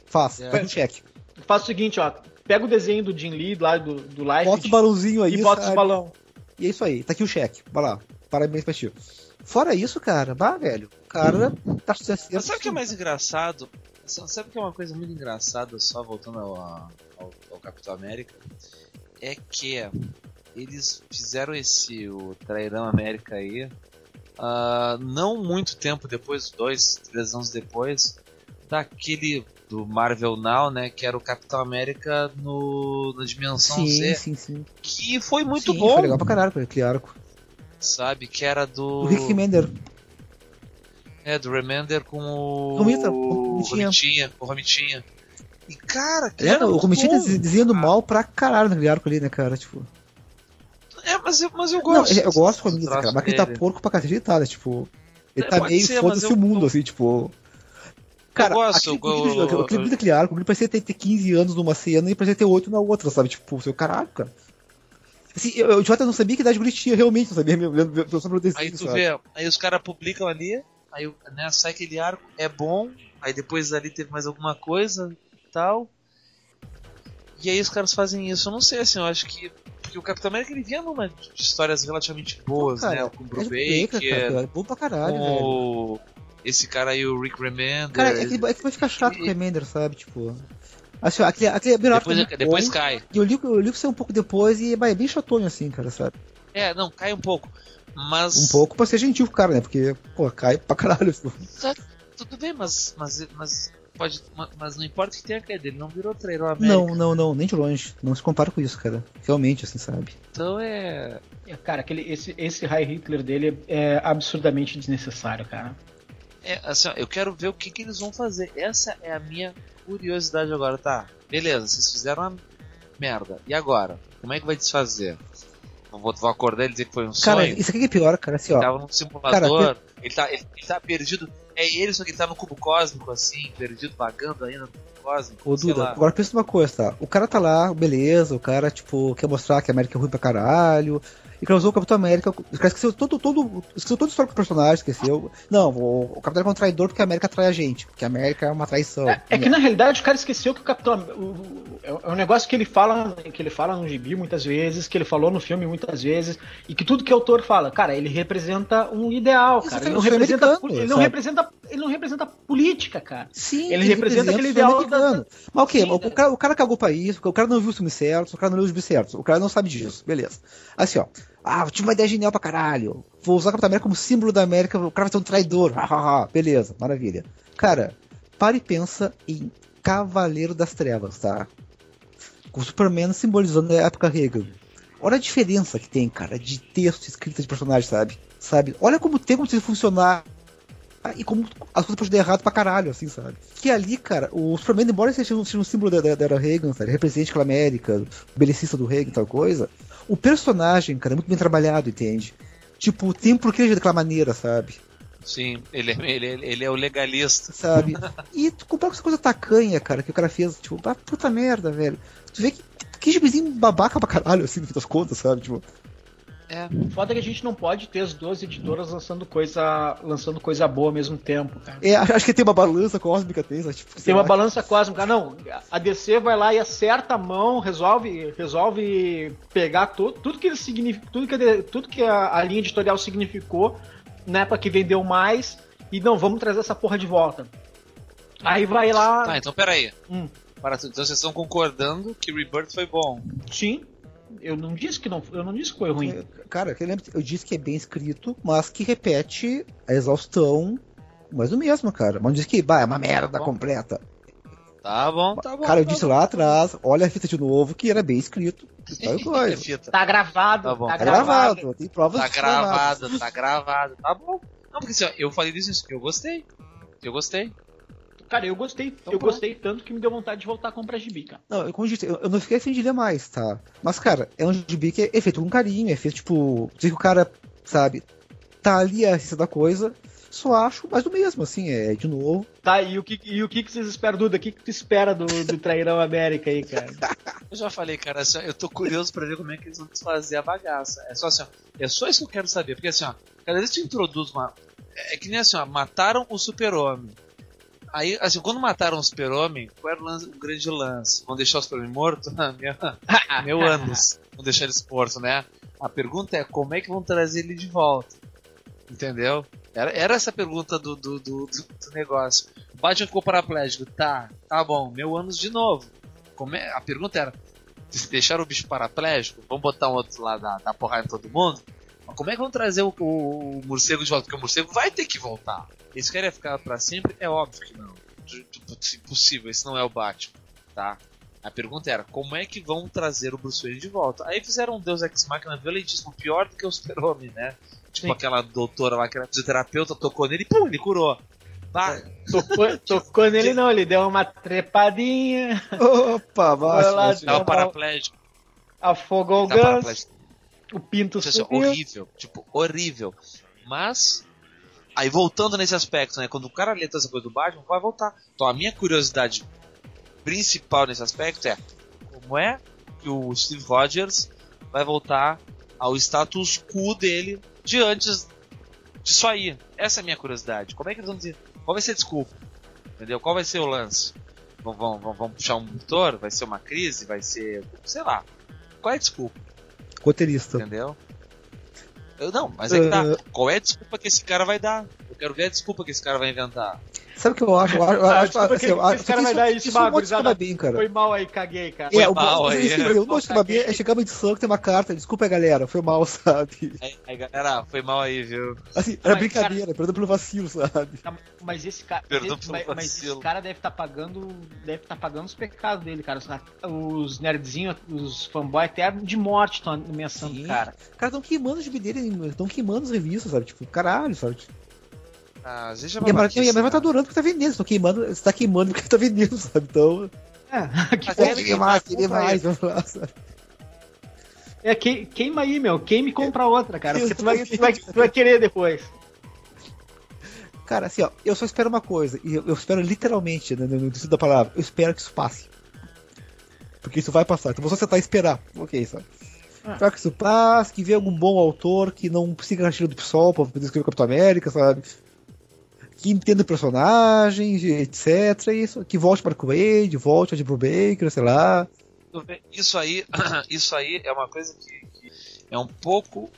Faz, É. pega um cheque. Faz o seguinte, ó. Pega o desenho do Jim Lee lá do, do Life Bota o balãozinho aí, e bota os sabe? balão. E é isso aí, tá aqui o cheque. Vai lá. Parabéns pra ti. Fora isso, cara, bah, velho. O cara tá sucesso. Mas sabe o que é mais engraçado? Sabe o que é uma coisa muito engraçada, só voltando ao, ao, ao Capitão América? É que eles fizeram esse o Trairão América aí ah, não muito tempo depois, dois, três anos depois, daquele do Marvel Now, né? Que era o Capitão América no, na Dimensão Sim, Z, sim, sim. que foi muito Sim, bom, Foi legal pra caralho, aquele arco. sabe? Que era do. O Rick Mender. É, do Remender com o. Romita, o Romitinha. Romitinha. O Romitinha. E cara, que É, era o bom. tá dizendo mal pra caralho naquele arco ali, né, cara? Tipo. É, mas eu, mas eu Não, gosto. eu gosto do Romita, cara, mas que ele tá dele. porco pra cacete, tá, né? Tipo. Ele É, tá meio foda-se o mundo, eu- assim, tipo. Cara, gosto, aquele, eu- aquele, eu- aquele, daquele arco, ele parecia ter, ter 15 anos numa cena e parecia ter 8 na outra, sabe? Tipo, seu caralho, cara. Assim, eu, eu, de fato, eu não sabia que idade o guri tinha realmente, não sabia? Meu, meu, meu, meu, meu Aí tu sabe? vê, aí os caras publicam ali, aí né, sai aquele arco, é bom, aí depois ali teve mais alguma coisa e tal. E aí os caras fazem isso. Eu não sei, assim, eu acho que. Porque o Capitão América ele vinha numa histórias relativamente boas, Cara, né? Com o é Bruce de Baker, Baker, cara, é bom pra caralho, velho. com o. esse cara aí, o Rick Remender. Cara, é que, é que vai ficar chato com o Remender, sabe? Tipo. Assim, aquele, aquele depois, é, depois bom, cai. E eu li, eu li um pouco depois e é bem chatonho assim, cara, sabe? É, não, cai um pouco. Mas. Um pouco pra ser gentil com o cara, né? Porque, pô, cai pra caralho. Tá, tudo bem, mas, mas, mas pode. Mas não importa que tenha caído, ele não virou trailer América. Não, não, não, nem de longe. Não se compara com isso, cara. Realmente, assim, sabe? Então é. é cara, aquele, esse, esse High Hitler dele é absurdamente desnecessário, cara. É, assim, ó, eu quero ver o que, que eles vão fazer. Essa é a minha curiosidade agora, tá? Beleza, vocês fizeram uma merda. E agora? Como é que vai desfazer? Vou, vou acordar e dizer que foi um cara, sonho. Isso aqui é pior, cara. Assim, ele ó. tava num simulador, cara, ele, tá, ele, ele tá perdido. É ele, só que ele tá no cubo cósmico, assim, perdido, vagando ainda no cubo cósmico. Ô, Duda, agora pensa numa coisa, tá? O cara tá lá, beleza, o cara, tipo, quer mostrar que a América é ruim pra caralho, e causou o Capitão América. O cara esqueceu todo, todo, esqueceu todo o histórico do personagem, esqueceu. Não, o, o Capitão América é um traidor porque a América atrai a gente, porque a América é uma traição. É, é que na realidade o cara esqueceu que o Capitão. O, é, é um negócio que ele fala, que ele fala no gibi muitas vezes, que ele falou no filme muitas vezes, e que tudo que o autor fala, cara, ele representa um ideal, cara. Ele não, representa, ele não representa. Ele não representa política, cara. Sim, ele, ele representa, representa aquele ideal da, Mas o quê? O, o, cara, o cara cagou pra isso, o cara não viu os filmes certos, o cara não viu os filmes certos, o cara não sabe disso, beleza. Assim, ó. Ah, tive uma ideia genial pra caralho. Vou usar o Capitão América como símbolo da América. O cara vai ser um traidor. Beleza, maravilha. Cara, para e pensa em Cavaleiro das Trevas, tá? Com o Superman simbolizando a época Reagan. Olha a diferença que tem, cara, de texto escrito de personagem, sabe? Sabe? Olha como tem como se funcionar e como as coisas podem dar errado pra caralho, assim, sabe? Que ali, cara, o Superman, embora seja um, seja um símbolo da, da, da era Reagan, sabe? represente aquela América, belicista do Reagan e tal coisa, o personagem, cara, é muito bem trabalhado, entende? Tipo, tem um porquê daquela maneira, sabe? Sim, ele, é, ele, ele é o legalista. Sabe? e tu compara com essa coisa tacanha, cara, que o cara fez, tipo, ah, puta merda, velho. Tu vê que, que gibizinho babaca pra caralho, assim, no fim das contas, sabe? Tipo, é. Foda que a gente não pode ter as duas editoras lançando coisa, lançando coisa boa ao mesmo tempo, cara. É, acho que tem uma balança cósmica, tem, tipo, Tem uma balança cósmica. Não, a DC vai lá e acerta a mão, resolve, resolve pegar tudo, tudo que significa, tudo que, tudo que a, a linha editorial significou na época que vendeu mais e não, vamos trazer essa porra de volta. Aí vai lá. Tá, então peraí. Hum. Para, então vocês estão concordando que Rebirth foi bom? Sim. Eu não disse que não, eu não disse que foi ruim. Cara, eu disse que é bem escrito, mas que repete a exaustão, mas o mesmo, cara. Mas não disse que bah, é uma merda completa. Tá bom, tá bom. Cara, eu tá disse bom. lá atrás, olha a fita de novo, que era bem escrito. tá gravado, tá, bom. tá, tá gravado. gravado. Tem provas Tá gravado, tá gravado, tá bom. Não, porque assim, ó, eu falei disso, eu gostei. Eu gostei. Cara, eu gostei. Então, eu pronto. gostei tanto que me deu vontade de voltar a comprar gibi, cara. Não, eu, como eu disse, eu, eu não fiquei sem de ler mais, tá? Mas, cara, é um gibi que é feito com carinho, é feito, tipo, que o cara, sabe, tá ali a essência da coisa. Só acho mais do mesmo, assim, é de novo. Tá, e o que, e o que, que vocês esperam, Duda? O que, que tu espera do, do Trairão América aí, cara? eu já falei, cara, assim, eu tô curioso pra ver como é que eles vão desfazer a bagaça. É só assim, ó, é só isso que eu quero saber. Porque assim, ó, cada vez que tu introduz uma. É que nem assim, ó, mataram o super-homem. Aí, assim, quando mataram o super-homem, qual era o, lance, o, grande lance? Vão deixar o super-homem morto? meu, meu anos. Vão deixar ele morto, né? A pergunta é como é que vão trazer ele de volta? Entendeu? Era, era essa a pergunta do, do, do, do negócio. O Batman ficou paraplégico. Tá, tá bom. Meu anos de novo. É, a pergunta era: deixaram o bicho paraplégico? Vamos botar um outro lá da, da porrada em todo mundo? Mas como é que vão trazer o, o, o, morcego de volta? Porque o morcego vai ter que voltar. Eles querem ficar para sempre? É óbvio que não. Impossível, esse não é o Batman, tá? A pergunta era, como é que vão trazer o Bruce Wayne de volta? Aí fizeram um Deus Ex Machina violentíssimo, pior do que o Super-Homem, né? Tipo Sim. aquela doutora lá que era fisioterapeuta, tocou nele e pum, ele curou. Bah. Tocou, tocou nele não, ele deu uma trepadinha. Opa, vai Tava paraplégico. Afogou o ganso. O pinto subiu. Horrível, tipo, horrível. Mas, aí voltando nesse aspecto, né? Quando o cara lê essa coisa do Batman, vai voltar. Então a minha curiosidade principal nesse aspecto é como é que o Steve Rogers vai voltar ao status quo dele de antes disso aí. Essa é a minha curiosidade. Como é que eles vão dizer? Qual vai ser a desculpa? Entendeu? Qual vai ser o lance? Vão, vão, vão puxar um motor? Vai ser uma crise? Vai ser. sei lá. Qual é a desculpa? Roteirista. Entendeu? Eu, não, mas é que tá. Uh... Qual é a desculpa que esse cara vai dar? quero ver a desculpa que esse cara vai inventar. Sabe o que eu acho? Eu acho, eu Ah, acho, desculpa assim, eu acho cara vai dar isso, isso é um monte de bem, cara. Foi mal aí, caguei, cara. Foi É, o mal bom- aí, esse- é. o bom de tomar bem é chegar uma edição que tem uma carta, desculpa aí, galera, foi mal, sabe? Aí, aí, galera, foi mal aí, viu? Assim, era Mas, brincadeira, perdão pelo vacilo, sabe? Tá, Mas esse cara, Perdão esse, pelo mas, mas esse cara deve estar pagando, deve estar pagando os pecados dele, cara. Os, os nerdzinhos, os fanboy eterno de morte estão ameaçando Sim. o cara. Cara, estão queimando os gibi dele, estão queimando as revistas, sabe? Tipo, caralho, sabe? Ah, às vezes é E a Marvel vai estar adorando porque tá vendendo, estão queimando, você tá queimando porque tá vendendo, sabe? Então, É, que é, queria mais, queria compra mais, vamos lá, sabe? é que- queima aí, meu. Queima e compra outra, cara. Porque tu vai, tu vai, tu vai querer depois. Cara, assim, ó, eu só espero uma coisa, e eu, eu espero literalmente, né, no sentido da palavra, eu espero que isso passe. Porque isso vai passar, então vou só sentar e esperar, ok, sabe? Ah. Espero que isso passe, que venha algum bom autor que não siga a estilo do PSOL pra poder escrever o Capitão América, sabe? Que entenda o personagem, etc. Isso, que volte para o Wade, volte a de Brubaker, sei lá. Isso aí, isso aí é uma coisa que, que é um pouco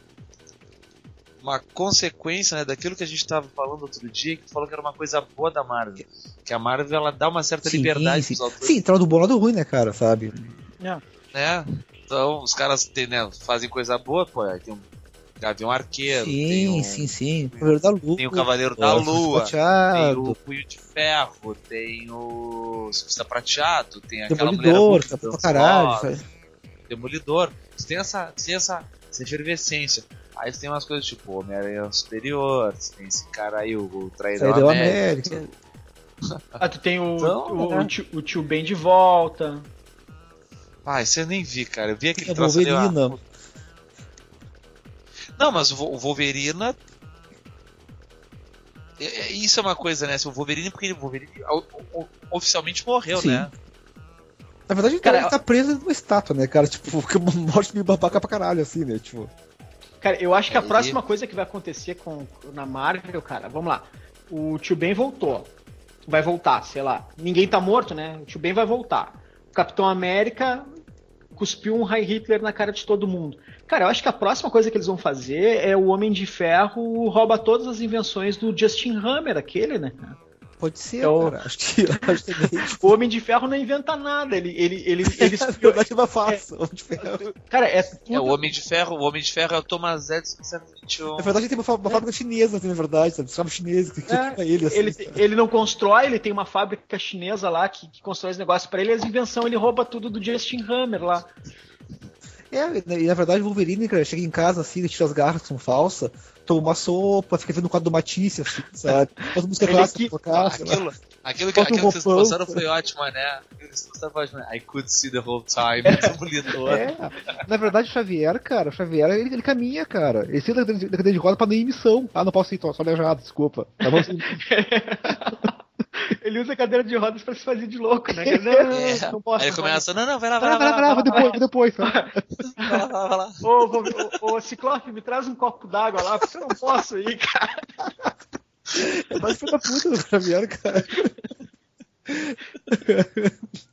uma consequência né, daquilo que a gente estava falando outro dia, que tu falou que era uma coisa boa da Marvel. Que a Marvel ela dá uma certa Sim, liberdade sim. autores. Sim, tá do bom lado ruim, né, cara, sabe? né? Então os caras tem, né, fazem coisa boa, pô, aí tem um Gavião Arqueiro, tem Sim, um, sim, sim. Cavaleiro da Lua. tem o Cavaleiro da Orfeu Lua, tem o Punho de Ferro, tem o Surfista Prateado, tem aquela mulher Demolidor, muito tá pra dançosa, caralho. Demolidor. Você tem essa, tem essa, essa efervescência. Aí você tem umas coisas tipo Homem-Aranha Superior, você tem esse cara aí, o, o Traidor Traidor América. América. Ah, tu tem o, Então, o, né? o tio, o tio Ben de volta. Ah, isso eu nem vi, cara. Eu vi aquele a troço ali. Não, mas o Wolverina. é- é- Isso é uma coisa, né? Se O Wolverine, porque o Wolverine o- o- oficialmente morreu, Sim. né? Na verdade, Cara, ele tá preso numa estátua, né, cara? Tipo, que é uma morte meio babaca pra caralho, assim, né? Tipo, Cara, eu acho que a Aí- próxima coisa que vai acontecer com, na Marvel, cara, vamos lá. O tio Ben voltou. Vai voltar, sei lá. Ninguém tá morto, né? O tio Ben vai voltar. O Capitão América cuspiu um High Hitler na cara de todo mundo. Cara, eu acho que a próxima coisa que eles vão fazer é o Homem de Ferro rouba todas as invenções do Justin Hammer, aquele, né? Pode ser, É o- cara. Acho que, acho que também. O Homem de Ferro não inventa nada. Ele, ele, ele, ele é. Homem de Ferro. Cara, é tudo. É o Homem de Ferro, o Homem de Ferro é o Thomas Edison 121. Na verdade, tem uma, uma fábrica chinesa, assim, na verdade, sabe? Escravo chinês que que É, ele, assim. ele, sabe? ele não constrói, ele tem uma fábrica chinesa lá que, que constrói os negócios pra ele, as invenções ele rouba tudo do Justin Hammer lá. É, e na verdade, o Wolverine, cara, chega em casa, assim, ele tira as garras que são falsas, toma uma sopa, fica vendo o quadro do Matisse, assim, sabe? Bota música clássica que- pra tocar, sei lá. Aquilo, aquilo, que, aquilo que vocês postaram foi ótimo, né? Aquilo que vocês postaram foi ótimo, né? I could see the whole time. É, na verdade, o Xavier, cara, o Xavier, ele, ele caminha, cara. Ele senta da cadeira de roda pra nem missão. Ah, não posso ir, tô só aleijado, desculpa. Tá bom, ele usa cadeira de rodas pra se fazer de louco, né? Não, É. não posso. Aí ele não começa, não, não, vai lá, vai vai lá, lá, vai lá, vou depois, vou depois, vai lá, vai lá, vai lá. Ô, ô, ô, ô, Ciclope, me traz um copo d'água lá, porque eu não posso ir, cara. É mais filho da puta do Xavier, cara.